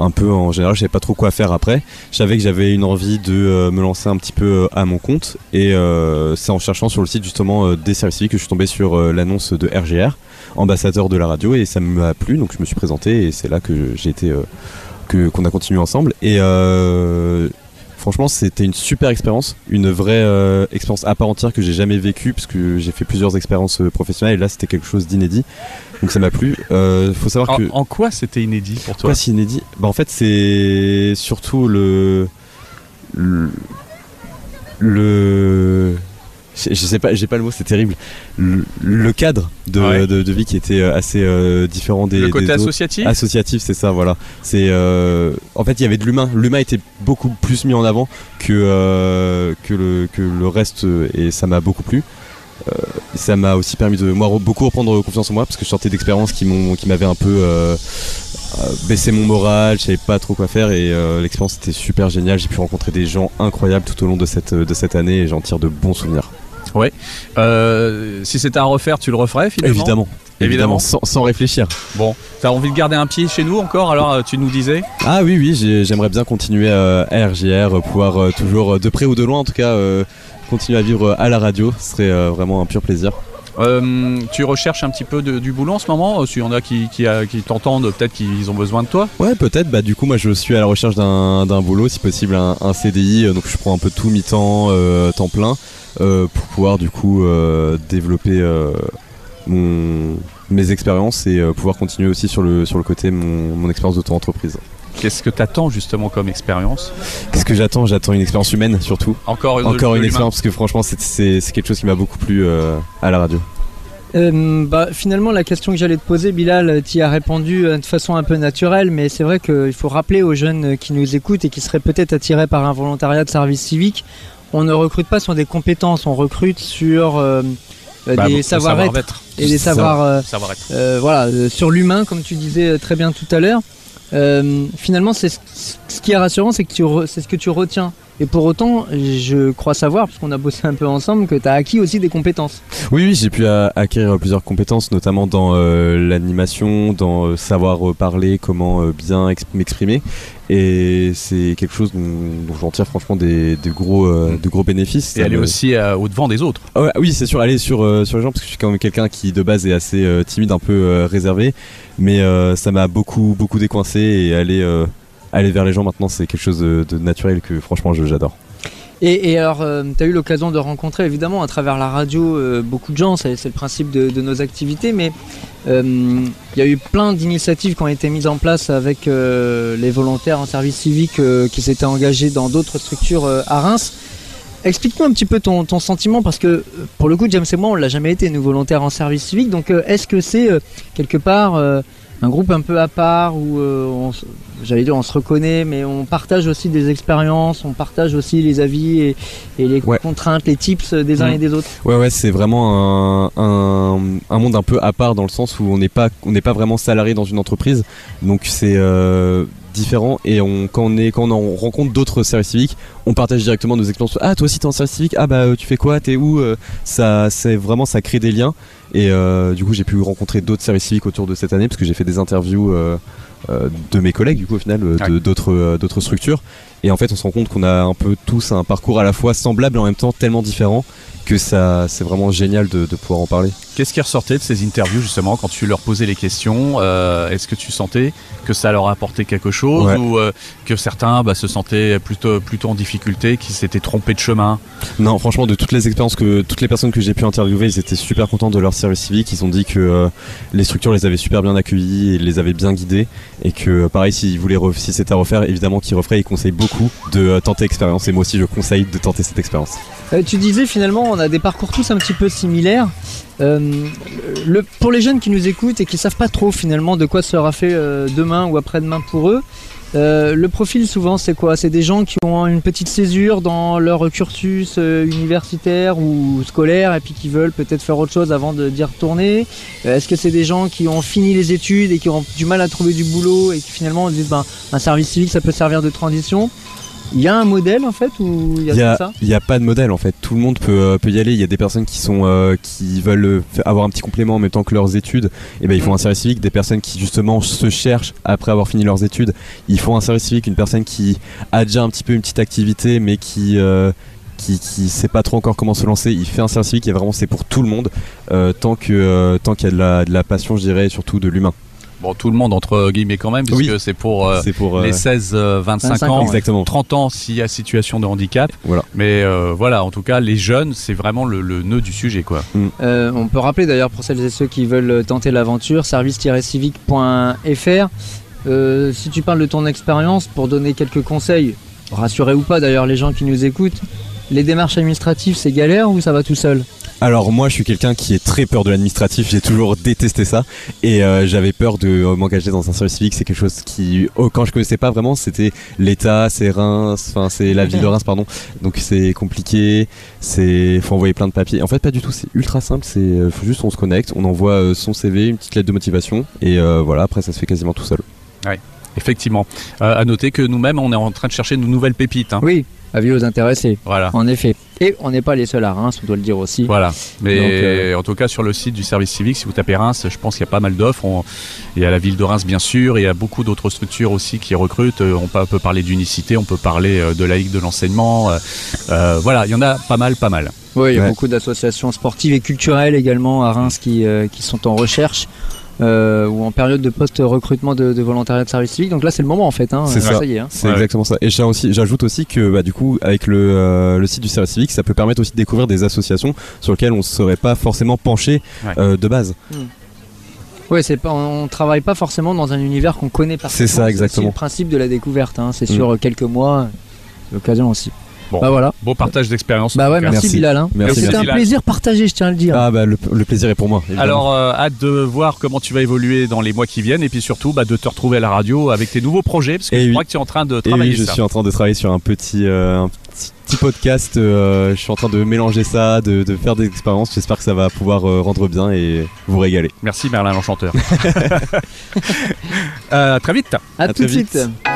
Speaker 9: un peu en général, je savais pas trop quoi faire après. Je savais que j'avais une envie de me lancer un petit peu à mon compte et c'est en cherchant sur le site justement des services civiques que je suis tombé sur l'annonce de RGR, ambassadeur de la radio et ça m'a plu donc je me suis présenté et c'est là que j'ai été que qu'on a continué ensemble. Et euh, Franchement, c'était une super expérience, une vraie euh, expérience à part entière que j'ai jamais vécue parce que j'ai fait plusieurs expériences euh, professionnelles. Et là c'était quelque chose d'inédit. Donc ça m'a plu. Euh, faut savoir
Speaker 6: En,
Speaker 9: que
Speaker 6: en quoi c'était inédit pour toi?
Speaker 9: Pourquoi c'est inédit? Bah en fait c'est surtout le le, le- je, sais pas, j'ai pas le mot, c'est terrible. Le, le cadre de,
Speaker 6: Ouais.
Speaker 9: de, de vie qui était euh, assez euh, différent des
Speaker 6: Le côté
Speaker 9: des
Speaker 6: associatif
Speaker 9: Associatif, c'est ça, voilà. C'est euh, en fait, il y avait de l'humain. L'humain était beaucoup plus mis en avant que euh, que le que le reste, et ça m'a beaucoup plu. Ça m'a aussi permis de moi beaucoup reprendre confiance en moi parce que je sortais d'expériences qui m'ont qui m'avaient un peu baissé mon moral. Je savais pas trop quoi faire et euh, l'expérience était super géniale. J'ai pu rencontrer des gens incroyables tout au long de cette de cette année et j'en tire de bons souvenirs.
Speaker 6: Euh, Si c'était à refaire, tu le referais finalement
Speaker 9: Évidemment.
Speaker 6: Évidemment.
Speaker 9: Sans, sans réfléchir.
Speaker 6: Bon, t'as envie de garder un pied chez nous encore Alors euh, tu nous disais
Speaker 9: Ah oui, oui, j'ai- j'aimerais bien continuer à RJR, euh, pouvoir euh, toujours, de près ou de loin en tout cas, continuer à vivre à la radio. Ce serait vraiment un pur plaisir.
Speaker 6: Euh, tu recherches un petit peu de- du boulot en ce moment S'il y en a qui, qui, qui t'entendent, peut-être qu'ils ont besoin de toi?
Speaker 9: Ouais, peut-être. Bah, du coup, moi, je suis à la recherche d'un d'un boulot, si possible, un, un CDI. donc, je prends un peu tout mi-temps, euh, temps plein, euh, pour pouvoir, du coup, euh, développer euh, mon, mes expériences et euh, pouvoir continuer aussi sur le, sur le côté mon, mon expérience d'auto-entreprise.
Speaker 6: Qu'est-ce que t'attends justement comme expérience
Speaker 9: Qu'est-ce que j'attends? J'attends une expérience humaine, surtout.
Speaker 6: Encore une,
Speaker 9: Encore une expérience, parce que franchement, c'est- c'est c'est quelque chose qui m'a beaucoup plu euh, à la radio.
Speaker 2: Euh, bah, finalement, la question que j'allais te poser, Bilal, tu y as répondu de façon un peu naturelle, mais c'est vrai qu'il faut rappeler aux jeunes qui nous écoutent et qui seraient peut-être attirés par un volontariat de service civique, on ne recrute pas sur des compétences, on recrute sur euh, euh,
Speaker 6: Bah,
Speaker 2: des savoir-être et des savoirs, euh,
Speaker 6: Savoir-être.
Speaker 2: euh, voilà, euh, sur l'humain, comme tu disais euh, très bien tout à l'heure. Euh, finalement, c'est ce, ce qui est rassurant, c'est que tu c'est ce que tu retiens. Et pour autant, je crois savoir, puisqu'on a bossé un peu ensemble, que tu as acquis aussi des compétences.
Speaker 9: Oui, oui, j'ai pu euh, acquérir plusieurs compétences, notamment dans euh, l'animation, dans euh, savoir euh, parler, comment euh, bien ex- m'exprimer. Et c'est quelque chose dont, dont j'en tire franchement des, des gros, euh, de gros bénéfices.
Speaker 6: Et aller
Speaker 9: me-
Speaker 6: aussi euh, au-devant des autres.
Speaker 9: Ah ouais, oui, c'est sûr, aller sur, euh, sur les gens, parce que je suis quand même quelqu'un qui de base est assez euh, timide, un peu euh, réservé. Mais euh, ça m'a beaucoup, beaucoup décoincé et aller, euh, aller vers les gens maintenant, c'est quelque chose de, naturel que franchement j'adore.
Speaker 2: Et, alors, tu as eu l'occasion de rencontrer évidemment à travers la radio euh, beaucoup de gens, c'est le principe de, nos activités, mais euh, il y a eu plein d'initiatives qui ont été mises en place avec euh, les volontaires en service civique euh, qui s'étaient engagés dans d'autres structures euh, à Reims. Explique-nous un petit peu ton, sentiment parce que euh, pour le coup, James et moi, on l'a jamais été, nous volontaires en service civique. Donc, euh, est-ce que c'est euh, quelque part euh, un groupe un peu à part où euh, on j'allais dire on se reconnaît, mais on partage aussi des expériences, on partage aussi les avis et, et les
Speaker 9: Ouais.
Speaker 2: contraintes, les tips des uns
Speaker 6: Mm.
Speaker 2: et des autres.
Speaker 9: Ouais ouais c'est vraiment un, un, un monde un peu à part dans le sens où on n'est pas on n'est pas vraiment salarié dans une entreprise donc c'est euh, différent et on, quand on est quand on rencontre d'autres services civiques on partage directement nos expériences ah toi aussi t'es en service civique? Ah bah euh, tu fais quoi? T'es où? Euh, ça c'est vraiment ça crée des liens et euh, du coup j'ai pu rencontrer d'autres services civiques autour de cette année parce que j'ai fait des interviews euh, de mes collègues du coup au final euh, euh, d'autres structures et en fait on se rend compte qu'on a un peu tous un parcours à la fois semblable et en même temps tellement différent que ça c'est vraiment génial de, de pouvoir en parler.
Speaker 6: Qu'est-ce qui ressortait de ces interviews justement quand tu leur posais les questions euh, Est-ce que tu sentais que ça leur apportait quelque chose
Speaker 9: Ouais.
Speaker 6: ou euh, que certains bah, se sentaient plutôt plutôt en difficulté, qui s'étaient trompés de chemin?
Speaker 9: Non, franchement, de toutes les expériences que toutes les personnes que j'ai pu interviewer, ils étaient super contents de leur service civique. Ils ont dit que euh, les structures les avaient super bien accueillis et les avaient bien guidés. Et que, pareil, s'ils voulaient, ref- si c'était à refaire, évidemment qu'ils referaient. Ils conseillent beaucoup de euh, tenter l'expérience. Et moi aussi, je conseille de tenter cette expérience.
Speaker 2: Euh, tu disais finalement, on a des parcours tous un petit peu similaires. Euh, pour les jeunes qui nous écoutent et qui savent pas trop finalement de quoi sera fait demain ou après-demain pour eux, euh, le profil souvent c'est quoi? C'est des gens qui ont une petite césure dans leur cursus euh, universitaire ou scolaire et puis qui veulent peut-être faire autre chose avant de d'y retourner. Euh, Est-ce que c'est des gens qui ont fini les études et qui ont du mal à trouver du boulot et qui finalement disent ben, un service civique ça peut servir de transition? Il y a un modèle en fait ou il y a,
Speaker 9: y
Speaker 2: ça
Speaker 9: il y a pas de modèle en fait. Tout le monde peut, euh, peut y aller. Il y a des personnes qui sont euh, qui veulent euh, avoir un petit complément en même temps que leurs études. Et ben ils font un service civique. Des personnes qui justement se cherchent après avoir fini leurs études, ils font un service civique. Une personne qui a déjà un petit peu une petite activité mais qui euh, qui, qui sait pas trop encore comment se lancer, il fait un service civique et vraiment c'est pour tout le monde tant que tant qu'il y a de la, de la passion, je dirais, et surtout de l'humain.
Speaker 6: Bon, tout le monde entre guillemets quand même, puisque
Speaker 9: Oui.
Speaker 6: c'est pour euh,
Speaker 9: pour euh,
Speaker 6: les 16-25
Speaker 2: 25
Speaker 6: ans,
Speaker 2: ans,
Speaker 9: exactement.
Speaker 6: 30 ans s'il y a situation de handicap.
Speaker 9: Voilà.
Speaker 6: Mais euh, voilà, en tout cas, les jeunes, c'est vraiment le, le nœud du sujet, quoi.
Speaker 2: Euh, on peut rappeler d'ailleurs pour celles et ceux qui veulent tenter l'aventure, service-civique.fr. Euh, si tu parles de ton expérience, pour donner quelques conseils, rassurez ou pas d'ailleurs les gens qui nous écoutent, les démarches administratives c'est galère ou ça va tout seul?
Speaker 9: Alors moi je suis quelqu'un qui est très peur de l'administratif, j'ai toujours détesté ça et euh, j'avais peur de euh, m'engager dans un service civique, c'est quelque chose qui oh, quand je connaissais pas vraiment, c'était l'État, c'est Reims, enfin c'est la ville de Reims pardon. Donc c'est compliqué, c'est faut envoyer plein de papiers. En fait pas du tout, c'est ultra simple, c'est euh, faut juste on se connecte, on envoie son CV, une petite lettre de motivation et euh, voilà, après ça se fait quasiment tout seul.
Speaker 6: Effectivement. Euh, à noter que nous-mêmes, on est en train de chercher de nouvelles pépites. hein.
Speaker 2: Oui, avis aux intéressés,
Speaker 6: Voilà.
Speaker 2: en effet. Et on n'est pas les seuls à Reims, on doit le dire aussi.
Speaker 6: Voilà. Mais
Speaker 2: Donc, euh,
Speaker 6: en tout cas, sur le site du service civique, si vous tapez Reims, je pense qu'il y a pas mal d'offres. On- Il y a la ville de Reims, bien sûr. et Il y a beaucoup d'autres structures aussi qui recrutent. Euh, On peut, parler d'unicité, on peut parler euh, de laïque de l'enseignement. Euh, voilà, il y en a pas mal, pas mal.
Speaker 2: Oui, il y a
Speaker 9: Ouais.
Speaker 2: beaucoup d'associations sportives et culturelles également à Reims qui, euh, qui sont en recherche. Euh, ou en période de post-recrutement de, de volontariat de service civique. Donc là, c'est le moment en fait. Hein.
Speaker 9: C'est
Speaker 2: Euh,
Speaker 9: ça.
Speaker 2: y est. hein.
Speaker 9: C'est
Speaker 6: Ouais.
Speaker 9: exactement ça. Et j'ajoute aussi que bah, du coup, avec le, euh, le site du service civique, ça peut permettre aussi de découvrir des associations sur lesquelles on ne serait pas forcément penché
Speaker 6: Ouais.
Speaker 9: euh, de base.
Speaker 2: Ouais, c'est pas, on travaille pas forcément dans un univers qu'on connaît parfaitement.
Speaker 9: C'est ça, exactement.
Speaker 2: C'est le principe de la découverte. hein. C'est
Speaker 9: Mm.
Speaker 2: sur quelques mois, l'occasion aussi.
Speaker 6: Bon.
Speaker 2: Bah voilà.
Speaker 6: Beau partage d'expérience.
Speaker 2: Bah ouais, merci,
Speaker 9: Merci.
Speaker 2: Bilal. hein.
Speaker 9: Merci,
Speaker 2: C'était un
Speaker 6: Bilal.
Speaker 2: plaisir partagé, je tiens à le dire.
Speaker 9: Ah bah le, le plaisir est pour moi. évidemment.
Speaker 6: Alors, euh, hâte de voir comment tu vas évoluer dans les mois qui viennent et puis surtout bah, de te retrouver à la radio avec tes nouveaux projets parce que
Speaker 9: Et
Speaker 6: je
Speaker 9: oui.
Speaker 6: crois que tu es en train de
Speaker 9: Et
Speaker 6: travailler
Speaker 9: oui, je
Speaker 6: ça.
Speaker 9: suis en train de travailler sur un petit, euh, un petit, petit podcast. euh, je suis en train de mélanger ça, de, de faire des expériences. J'espère que ça va pouvoir euh, rendre bien et vous régaler.
Speaker 6: Merci Merlin l'enchanteur. *laughs* *laughs* euh, très vite.
Speaker 2: à,
Speaker 9: à
Speaker 2: tout de suite.
Speaker 9: vite.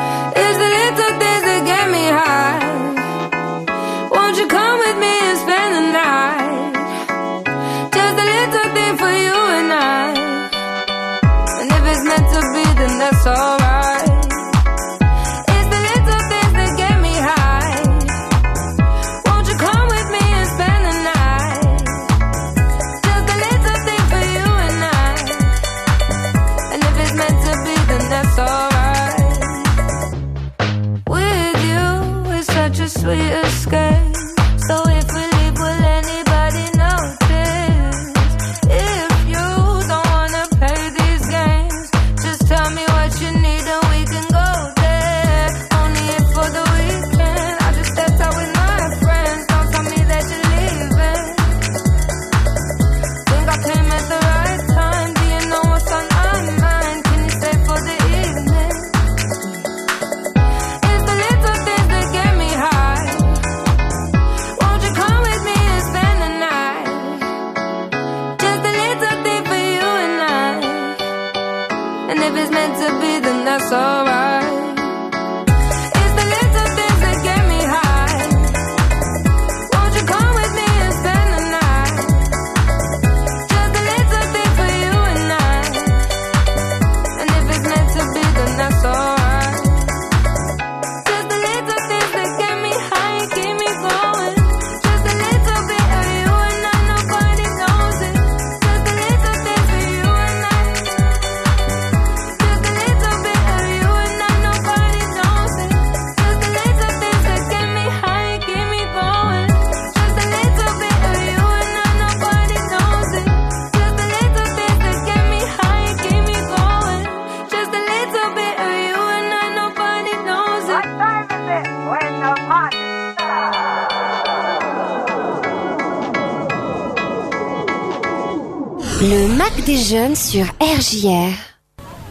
Speaker 1: Jeunes sur RJR.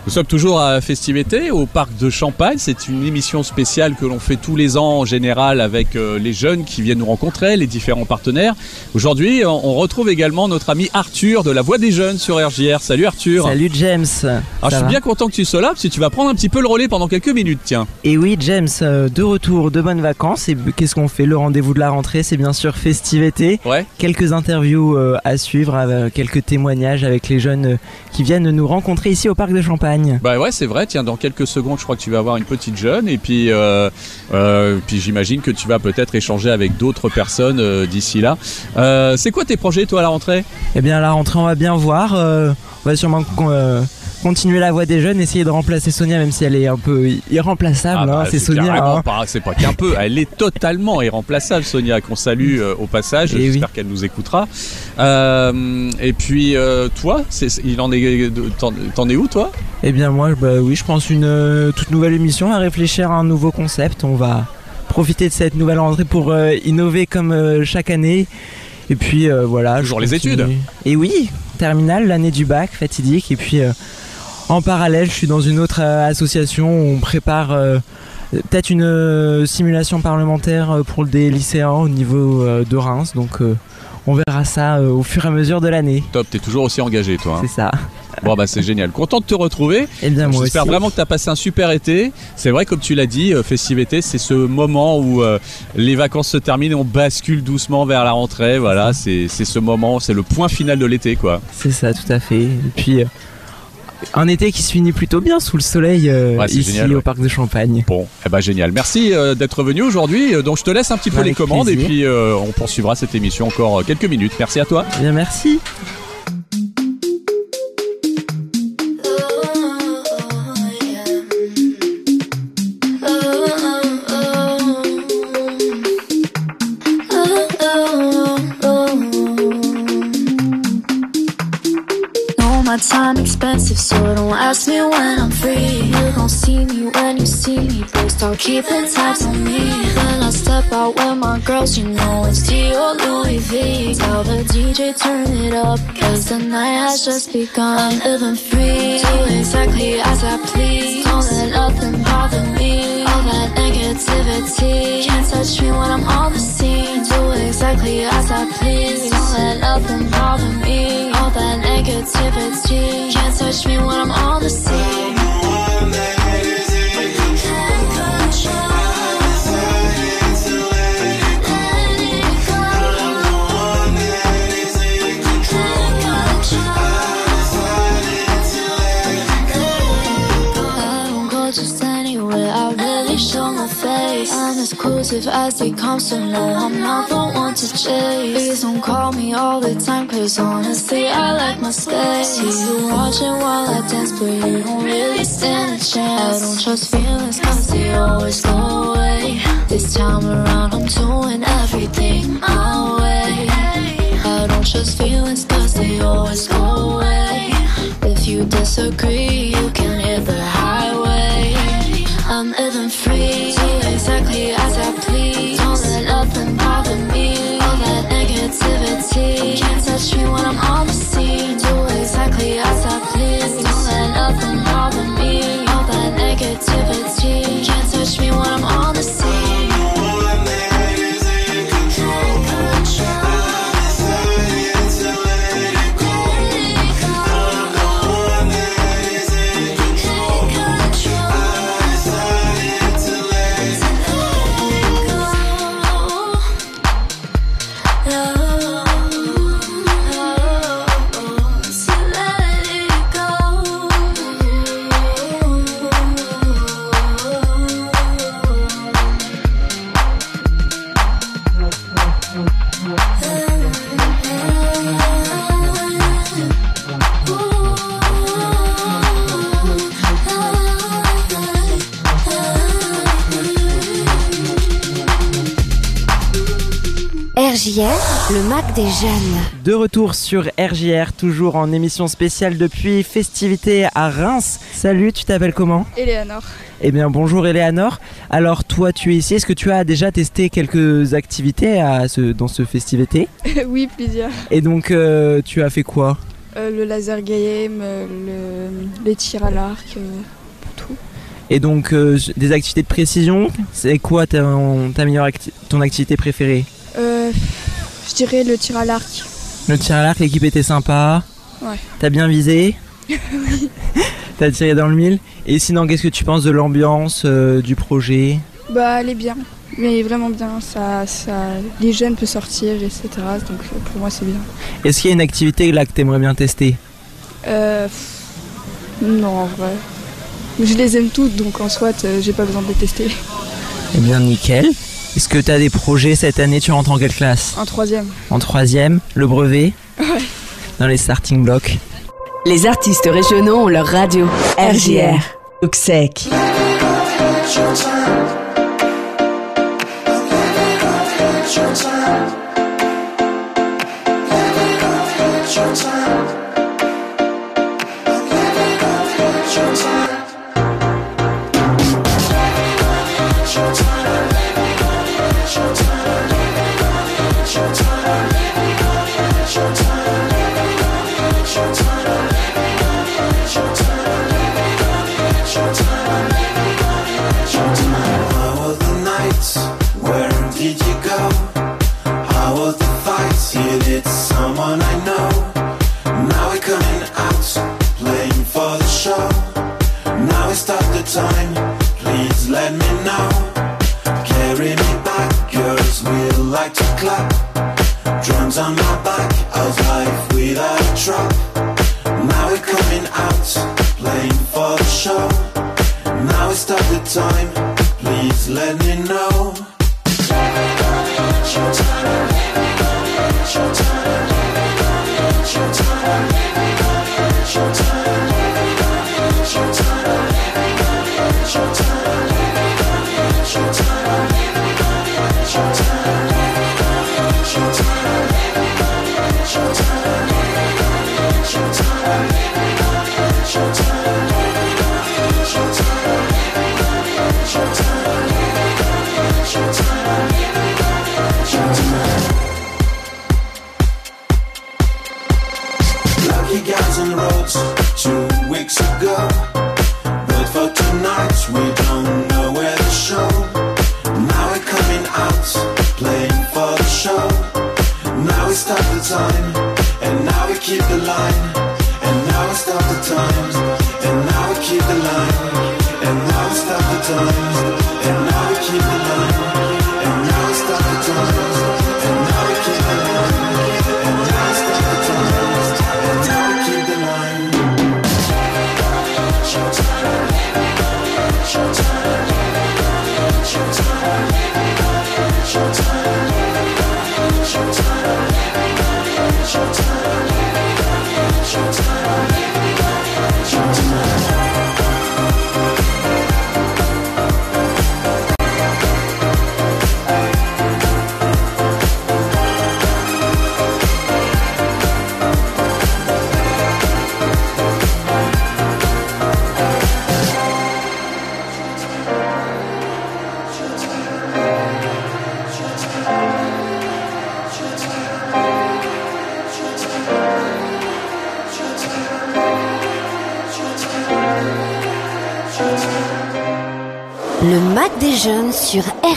Speaker 6: Nous sommes toujours à Festivité au parc de Champagne. C'est une émission spéciale que l'on fait tous les ans en général avec euh, les jeunes qui viennent nous rencontrer, les différents partenaires. Aujourd'hui, on retrouve également notre ami Arthur de la Voix des Jeunes sur RJR. Salut Arthur.
Speaker 10: Salut James.
Speaker 6: Alors, je suis
Speaker 10: va
Speaker 6: bien content que tu sois là parce que tu vas prendre un petit peu le relais pendant quelques minutes, tiens.
Speaker 10: Et oui James, euh, de retour, de bonnes vacances. Et qu'est-ce qu'on fait? Le rendez-vous de la rentrée, c'est bien sûr festivité.
Speaker 6: Ouais.
Speaker 10: Quelques interviews euh, à suivre, quelques témoignages avec les jeunes qui viennent nous rencontrer ici au parc de Champagne.
Speaker 6: Bah ouais, c'est vrai. Tiens, dans quelques secondes, je crois que tu vas avoir une petite jeune et puis, euh, euh, puis j'imagine que tu vas peut-être échanger avec d'autres personnes euh, d'ici là. C'est quoi tes projets, toi, à la rentrée?
Speaker 10: Eh bien à la rentrée, on va bien voir. on va sûrement continuer la voix des jeunes, essayer de remplacer Sonia, même si elle est un peu irremplaçable.
Speaker 6: Ah bah,
Speaker 10: hein, c'est Sonia. hein.
Speaker 6: c'est pas qu'un peu, elle est totalement irremplaçable, Sonia, qu'on salue euh, au passage.
Speaker 10: Eh oui.
Speaker 6: J'espère qu'elle nous écoutera. Euh, et puis, euh, toi, il en est, t'en, es où, toi?
Speaker 10: Eh bien moi, bah oui, je pense une toute nouvelle émission à réfléchir à un nouveau concept. On va profiter de cette nouvelle rentrée pour innover comme chaque année. Et puis euh, voilà.
Speaker 6: Toujours les études.
Speaker 10: Et oui, terminale, l'année du bac, fatidique. Et puis euh, en parallèle, je suis dans une autre euh, association où on prépare euh, peut-être une euh, simulation parlementaire pour des lycéens au niveau de Reims. Donc on verra ça au fur et à mesure de l'année.
Speaker 6: Top, t'es toujours aussi engagé, toi. hein.
Speaker 10: C'est ça.
Speaker 6: Bon, bah c'est génial. Content de te retrouver.
Speaker 10: Et bien moi
Speaker 6: J'espère vraiment que tu as passé un super été. C'est vrai, comme tu l'as dit, euh, Festivité, c'est ce moment où euh, les vacances se terminent et on bascule doucement vers la rentrée. Voilà, c'est c'est ce moment, c'est le point final de l'été, quoi.
Speaker 10: C'est ça, tout à fait. Et puis, euh, un été qui se finit plutôt bien sous le soleil euh,
Speaker 6: Ouais,
Speaker 10: ici
Speaker 6: génial,
Speaker 10: au parc de Champagne.
Speaker 6: Bon, eh ben génial. Merci euh, d'être venu aujourd'hui. Euh, Donc je te laisse un petit peu
Speaker 10: Avec
Speaker 6: les commandes
Speaker 10: plaisir.
Speaker 6: et puis euh, on poursuivra cette émission encore quelques minutes. Merci à toi.
Speaker 10: Eh Bien, merci.
Speaker 11: Ask me when I'm free. You gon' see me when you see me, but start keeping tabs on me. When I step out with my girls, you know it's Dior Louis V. Tell the DJ turn it up, cause the night has just begun. I'm living free, do exactly as I please. Don't let nothing bother me. All that negativity can't touch me when I'm on the scene. Do exactly as I please. Don't let nothing bother me. All that negativity can't touch me when I'm on the scene. Show my face. I'm as exclusive as they come, so no, I'm not the one to chase. Please don't call me all the time, cause honestly, I like my space. You watching while I dance, but you don't really stand a chance. I don't trust feelings, cause they always go away. This time around, I'm doing everything my way. I don't trust feelings, cause they always go away. If you disagree, you can hit the. I'm living free, do exactly as I please. Don't let nothing bother me. All that negativity can't touch me when I'm on the scene. Do exactly as I please. Don't let nothing bother me. All that negativity can't touch me when I'm on the scene.
Speaker 1: Le Mac des jeunes.
Speaker 10: De retour sur RJR, toujours en émission spéciale depuis Festivité à Reims. Salut, tu t'appelles comment?
Speaker 12: Eleanor.
Speaker 10: Eh bien bonjour Eleanor. Alors toi tu es ici, est-ce que tu as déjà testé quelques activités à ce, dans ce Festivité? *laughs*
Speaker 12: Oui, plusieurs.
Speaker 10: Et donc euh, tu as fait quoi?
Speaker 12: Euh, le laser game, euh, le- les tirs à l'arc, euh, tout.
Speaker 10: Et donc, euh, des activités de précision, c'est quoi ta, ta meilleure acti- ton activité préférée?
Speaker 12: Euh, je dirais le tir à l'arc.
Speaker 10: Le tir à l'arc, l'équipe était sympa.
Speaker 12: Ouais.
Speaker 10: T'as bien visé *laughs*
Speaker 12: oui.
Speaker 10: T'as tiré dans le mille Et sinon, qu'est-ce que tu penses de l'ambiance, euh, du projet?
Speaker 12: Bah, elle est bien. Mais vraiment bien. Ça, ça, les jeunes peuvent sortir, etc. Donc euh, pour moi, c'est bien.
Speaker 10: Est-ce qu'il y a une activité là que t'aimerais bien tester?
Speaker 12: Euh, non, en vrai. Je les aime toutes, donc en soit, euh, j'ai pas besoin de les tester.
Speaker 10: Eh bien, nickel. Est-ce que t'as des projets cette année? Tu rentres en quelle classe?
Speaker 12: En troisième.
Speaker 10: En troisième, le brevet?
Speaker 12: Ouais.
Speaker 10: Dans les starting blocks.
Speaker 13: Les artistes régionaux ont leur radio. RJR. Luxec.
Speaker 14: How We like to clap. Drums on my back, how's life without a drop? Now we're coming out, playing for the show. Now we start the time. Please let me know. Lucky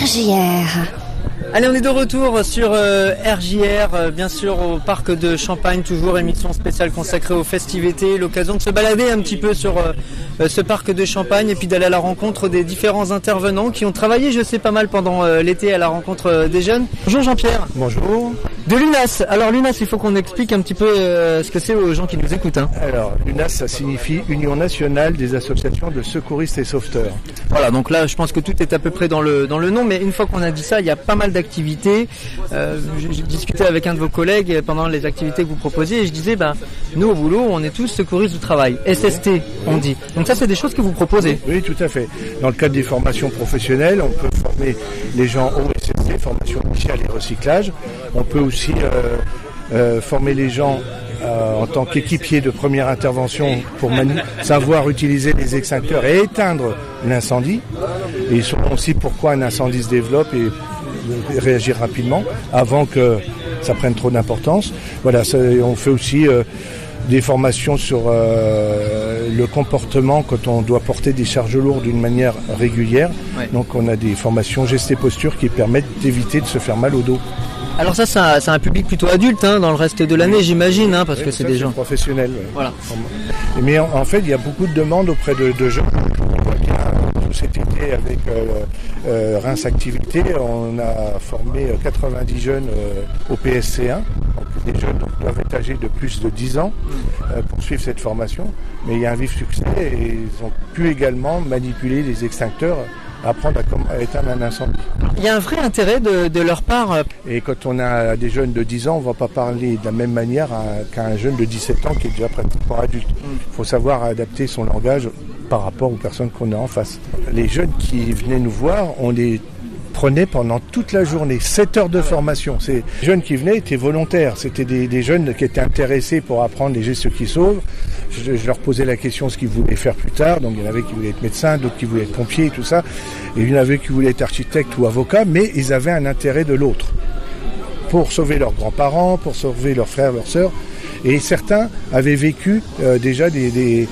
Speaker 1: RJR.
Speaker 2: Allez, on est de retour sur euh, RJR, euh, bien sûr au parc de Champagne, toujours émission spéciale consacrée aux festivités, l'occasion de se balader un petit peu sur euh, euh, ce parc de Champagne et puis d'aller à la rencontre des différents intervenants qui ont travaillé, je sais, pas mal pendant euh, l'été à la rencontre euh, des jeunes. Bonjour Jean-Pierre.
Speaker 15: Bonjour.
Speaker 2: De l'UNAS. Alors l'UNAS, il faut qu'on explique un petit peu euh, ce que c'est aux gens qui nous écoutent. hein.
Speaker 15: Alors, l'UNAS, ça signifie Union nationale des associations de secouristes et sauveteurs.
Speaker 2: Voilà, donc là, je pense que tout est à peu près dans le, dans le nom, mais une fois qu'on a dit ça, il y a pas mal d'activités. Euh, j'ai discuté avec un de vos collègues pendant les activités que vous proposiez et je disais, ben, nous au boulot, on est tous secouristes du travail. SST, on dit. Donc ça, c'est des choses que vous proposez.
Speaker 15: Oui, tout à fait. Dans le cadre des formations professionnelles, on peut former les gens au SST, formation initiale et recyclage. On peut aussi euh, euh, former les gens euh, en tant qu'équipiers de première intervention pour savoir utiliser les extincteurs et éteindre l'incendie. Ils sauront aussi pourquoi un incendie se développe et réagir rapidement avant que ça prenne trop d'importance. Voilà, on fait aussi des formations sur euh, le comportement quand on doit porter des charges lourdes d'une manière régulière.
Speaker 2: Ouais.
Speaker 15: Donc on a des formations gestes et postures qui permettent d'éviter de se faire mal au dos.
Speaker 2: Alors ça, c'est un, c'est un public plutôt adulte hein, dans le reste de l'année, j'imagine, hein, parce
Speaker 15: Oui,
Speaker 2: que c'est des gens.
Speaker 15: professionnels.
Speaker 2: Voilà.
Speaker 15: Mais en, en fait, il y a beaucoup de demandes auprès de, de jeunes. Cet été avec euh, euh, Reims Activité, on a formé euh, 90 jeunes euh, au PSC1. Donc des jeunes donc, doivent être âgés de plus de 10 ans pour suivre cette formation. Mais il y a un vif succès et ils ont pu également manipuler les extincteurs, apprendre à, éteindre un incendie.
Speaker 2: Il y a un vrai intérêt de, de leur part.
Speaker 15: Et quand on a des jeunes de 10 ans, on ne va pas parler de la même manière à- qu'à un jeune de 17 ans qui est déjà pratiquement adulte. Il faut savoir adapter son langage par rapport aux personnes qu'on a en face. Les jeunes qui venaient nous voir, on les prenait pendant toute la journée, 7 heures de formation. Ces jeunes qui venaient étaient volontaires. C'était des, jeunes qui étaient intéressés pour apprendre les gestes qui sauvent. Je, leur posais la question ce qu'ils voulaient faire plus tard. Donc il y en avait qui voulaient être médecins, d'autres qui voulaient être pompiers et tout ça. Et il y en avait qui voulaient être architectes ou avocats, mais ils avaient un intérêt de l'autre pour sauver leurs grands-parents, pour sauver leurs frères, leurs sœurs. Et certains avaient vécu euh, déjà des-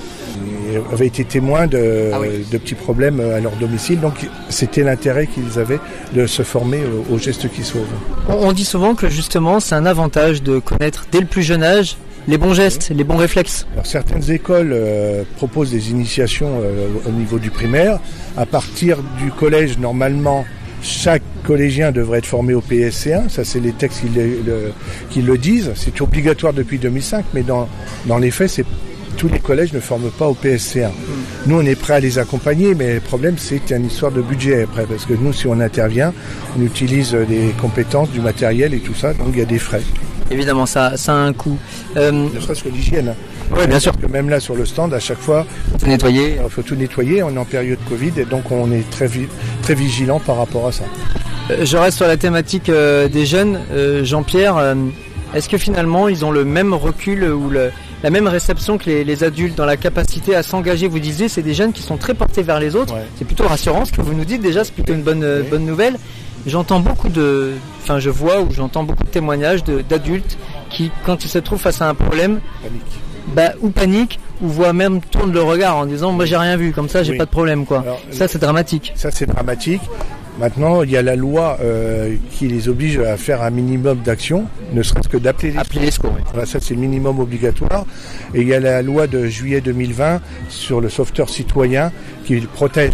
Speaker 15: avaient été témoins de, de petits problèmes à leur domicile. Donc c'était l'intérêt qu'ils avaient de se former aux, aux gestes qui sauvent.
Speaker 2: On, on dit souvent que justement, c'est un avantage de connaître dès le plus jeune âge les bons gestes, les bons réflexes.
Speaker 15: Alors, certaines écoles euh, proposent des initiations euh, au niveau du primaire. À partir du collège, normalement, chaque collégien devrait être formé au PSC1. Ça, c'est les textes qui le, le- qui le disent. C'est obligatoire depuis 2005, mais dans, dans les faits, c'est tous les collèges ne forment pas au PSC1. Nous, on est prêt à les accompagner, mais le problème, c'est qu'il y a une histoire de budget après, parce que nous, si on intervient, on utilise euh, des compétences, du matériel et tout ça, donc il y a des frais.
Speaker 2: Évidemment, ça, ça a un coût. Euh,
Speaker 15: Ne serait-ce que l'hygiène.
Speaker 2: Oui, bien sûr.
Speaker 15: Parce que même là, sur le stand, à chaque fois,
Speaker 2: faut nettoyer.
Speaker 15: Il faut tout nettoyer. On est en période Covid et donc on est très, très vigilant par rapport à ça.
Speaker 2: Euh, Je reste sur la thématique euh, des jeunes. Jean-Pierre, est-ce que finalement ils ont le même recul ou le- la même réception que les, les adultes dans la capacité à s'engager Vous disiez, c'est des jeunes qui sont très portés vers les autres. C'est plutôt rassurant ce que vous nous dites déjà, c'est plutôt une bonne, bonne nouvelle. J'entends beaucoup de, enfin je vois ou j'entends beaucoup de témoignages d'adultes qui, quand ils se trouvent face à un problème, bah, ou panique ou voient même tourne le regard en disant moi j'ai rien vu, comme ça j'ai
Speaker 15: Oui.
Speaker 2: pas de problème quoi.
Speaker 15: Alors,
Speaker 2: ça c'est dramatique.
Speaker 15: Ça, c'est dramatique. Maintenant, il y a la loi euh, qui les oblige à faire un minimum d'action, ne serait-ce que d'appeler les,
Speaker 2: secours.
Speaker 15: Voilà, ça, c'est le minimum obligatoire. Et il y a la loi de juillet 2020 sur le sauveteur citoyen qui le protège.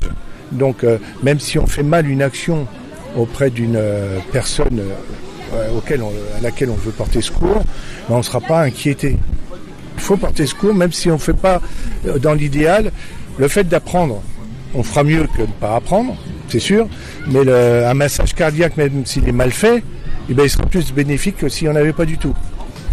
Speaker 15: Donc, euh, même si on fait mal une action auprès d'une euh, personne euh, auquel on- à laquelle on veut porter secours, ben, on ne sera pas inquiété. Il faut porter secours, même si on ne fait pas euh, dans l'idéal. Le fait d'apprendre, on fera mieux que de ne pas apprendre, c'est sûr. Mais un massage cardiaque, même s'il est mal fait, eh ben, il sera plus bénéfique que s'il n'y en avait pas du tout.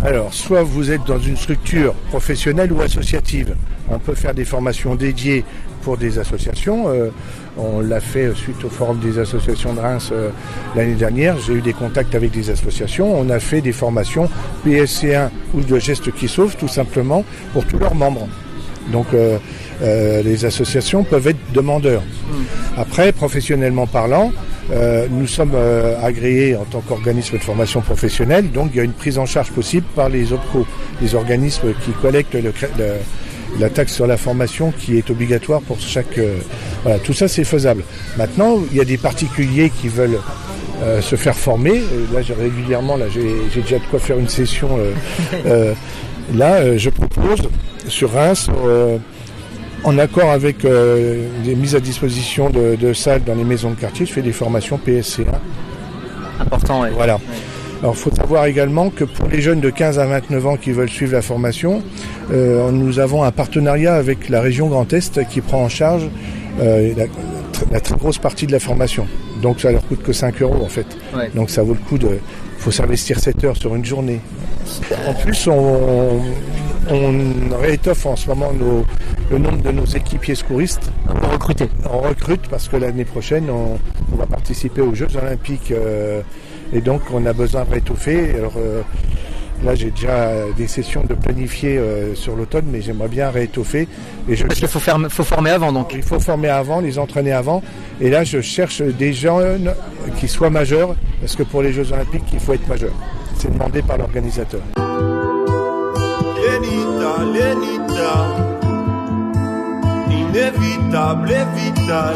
Speaker 15: Alors, soit vous êtes dans une structure professionnelle ou associative. On peut faire des formations dédiées pour des associations. Euh, on l'a fait suite au forum des associations de Reims euh, l'année dernière. J'ai eu des contacts avec des associations. On a fait des formations PSC1 ou de gestes qui sauvent, tout simplement, pour tous leurs membres. Donc, euh, euh, les associations peuvent être demandeurs. Après, professionnellement parlant, euh, nous sommes agréés en tant qu'organisme de formation professionnelle, donc il y a une prise en charge possible par les OPCO, les organismes qui collectent le cré- le- la taxe sur la formation qui est obligatoire pour chaque... euh, voilà, tout ça c'est faisable. Maintenant, il y a des particuliers qui veulent euh, se faire former. Là, j'ai régulièrement, là, j'ai déjà de quoi faire une session. euh, *laughs* là, euh, je propose sur Reims, euh, en accord avec euh, des mises à disposition de, de salles dans les maisons de quartier, je fais des formations PSC1.
Speaker 2: Important, oui.
Speaker 15: Voilà. Alors, il faut savoir également que pour les jeunes de 15 à 29 ans qui veulent suivre la formation, euh, nous avons un partenariat avec la région Grand Est qui prend en charge euh, la, la très grosse partie de la formation. Donc, ça leur coûte que 5 euros en fait.
Speaker 2: Ouais.
Speaker 15: Donc, ça vaut le coup de. Il faut s'investir 7 heures sur une journée. En plus, on, on réétoffe en ce moment nos- le nombre de nos équipiers secouristes.
Speaker 2: On recruter.
Speaker 15: On recrute parce que l'année prochaine, on, on va participer aux Jeux Olympiques euh, et donc on a besoin de réétoffer. Alors, euh, là, j'ai déjà des sessions de planifier euh, sur l'automne, mais j'aimerais bien réétoffer. Et je
Speaker 2: Parce qu'il faut, faire- faut former avant donc.
Speaker 15: il faut former avant, les entraîner avant. Et là, je cherche des jeunes qui soient majeurs, parce que pour les Jeux Olympiques, il faut être majeur. C'est demandé par l'organisateur.
Speaker 16: Lenita. Inévitable et vital.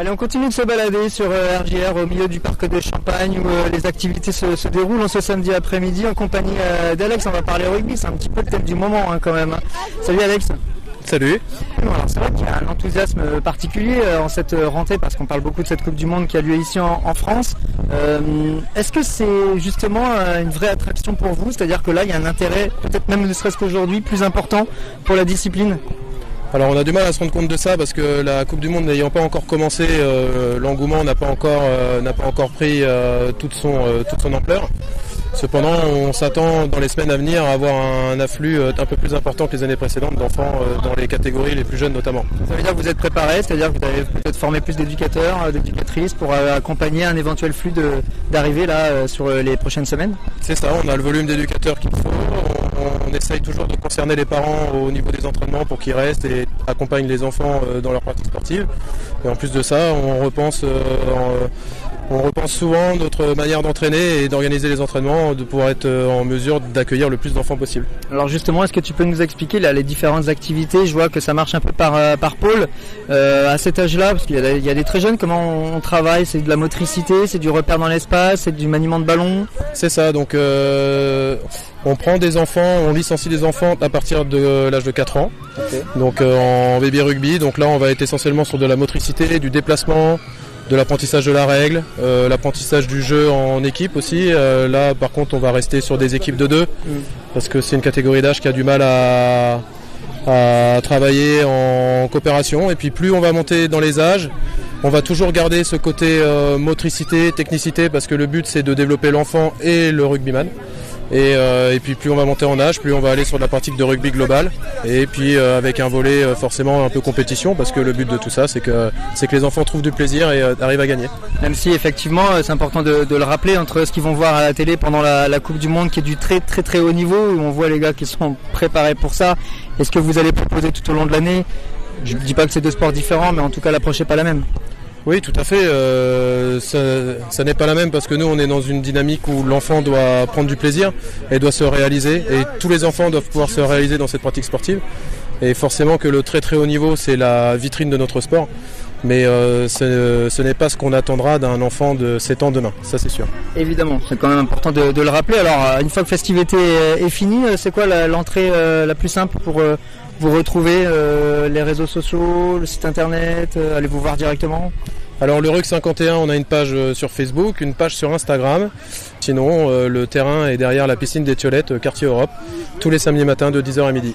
Speaker 2: Allez, on continue de se balader sur euh, RJR au milieu du parc de Champagne où euh, les activités se, se déroulent en ce samedi après-midi en compagnie euh, d'Alex. On va parler rugby, c'est un petit peu le thème du moment hein, quand même. hein. Salut Alex.
Speaker 17: Salut.
Speaker 2: C'est vrai qu'il y a un enthousiasme particulier euh, en cette euh, rentrée parce qu'on parle beaucoup de cette Coupe du Monde qui a lieu ici en, en France. Euh, Est-ce que c'est justement euh, une vraie attraction pour vous? C'est-à-dire que là, il y a un intérêt, peut-être même ne serait-ce qu'aujourd'hui, plus important pour la discipline?
Speaker 17: Alors on a du mal à se rendre compte de ça parce que la Coupe du Monde n'ayant pas encore commencé, euh, l'engouement n'a pas encore euh, n'a pas encore pris euh, toute son toute son ampleur. Cependant, on s'attend dans les semaines à venir à avoir un afflux un peu plus important que les années précédentes d'enfants dans les catégories les plus jeunes notamment.
Speaker 2: Ça veut dire que vous êtes préparé, c'est-à-dire que vous avez peut-être formé plus d'éducateurs, d'éducatrices pour accompagner un éventuel flux de- d'arrivée là sur les prochaines semaines?
Speaker 17: C'est ça, on a le volume d'éducateurs qu'il faut. On, essaye toujours de concerner les parents au niveau des entraînements pour qu'ils restent et accompagnent les enfants euh, dans leur pratique sportive. Et en plus de ça, on repense, euh, en- on repense souvent notre manière d'entraîner et d'organiser les entraînements, de pouvoir être euh, en mesure d'accueillir le plus d'enfants possible.
Speaker 2: Alors justement, est-ce que tu peux nous expliquer là, les différentes activités? Je vois que ça marche un peu par, euh, par pôle. Euh, à cet âge-là, parce qu'il y, a des- il y a des très jeunes, comment on, travaille? C'est de la motricité, c'est du repère dans l'espace, c'est du maniement de ballon
Speaker 17: C'est ça, donc euh, on prend des enfants, on licencie des enfants à partir de l'âge de 4 ans. Donc euh, en baby rugby, donc là on va être essentiellement sur de la motricité, du déplacement, de l'apprentissage de la règle, euh, l'apprentissage du jeu en équipe aussi. Euh, là par contre on va rester sur des équipes de deux parce que c'est une catégorie d'âge qui a du mal à, travailler en coopération et puis plus on va monter dans les âges, on va toujours garder ce côté euh, motricité, technicité parce que le but c'est de développer l'enfant et le rugbyman. Et, euh, et puis plus on va monter en âge, plus on va aller sur de la pratique de rugby global. Et puis euh, avec un volet euh, forcément un peu compétition, parce que le but de tout ça, c'est que, c'est que les enfants trouvent du plaisir et euh, arrivent à gagner.
Speaker 2: Même si effectivement euh, c'est important de, de le rappeler entre ce qu'ils vont voir à la télé pendant la, la Coupe du Monde qui est du très très très haut niveau où on voit les gars qui sont préparés pour ça et ce que vous allez proposer tout au long de l'année? Je ne dis pas que c'est deux sports différents mais en tout cas l'approche n'est pas la même.
Speaker 17: Oui, tout à fait. euh, ça, n'est pas la même parce que nous, on est dans une dynamique où l'enfant doit prendre du plaisir et doit se réaliser. Et tous les enfants doivent pouvoir se réaliser dans cette pratique sportive. Et forcément que le très très haut niveau, c'est la vitrine de notre sport. Mais euh, ce, n'est pas ce qu'on attendra d'un enfant de 7 ans demain, ça c'est sûr.
Speaker 2: Évidemment, c'est quand même important de, le rappeler. Alors euh, une fois que festivité est, finie, c'est quoi l'entrée la plus simple pour vous retrouver euh, les réseaux sociaux, le site internet, euh, allez vous voir directement
Speaker 17: Alors le RUC 51, on a une page euh, sur Facebook, une page sur Instagram. Sinon, euh, le terrain est derrière la piscine des Tiolettes, quartier Europe, tous les samedis matins de 10h à midi.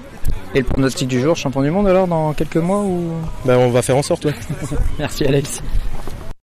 Speaker 2: Et le pronostic du jour, champion du monde alors dans quelques mois ou?
Speaker 17: Ben, on va faire en sorte, ouais. *laughs*
Speaker 2: Merci Alex.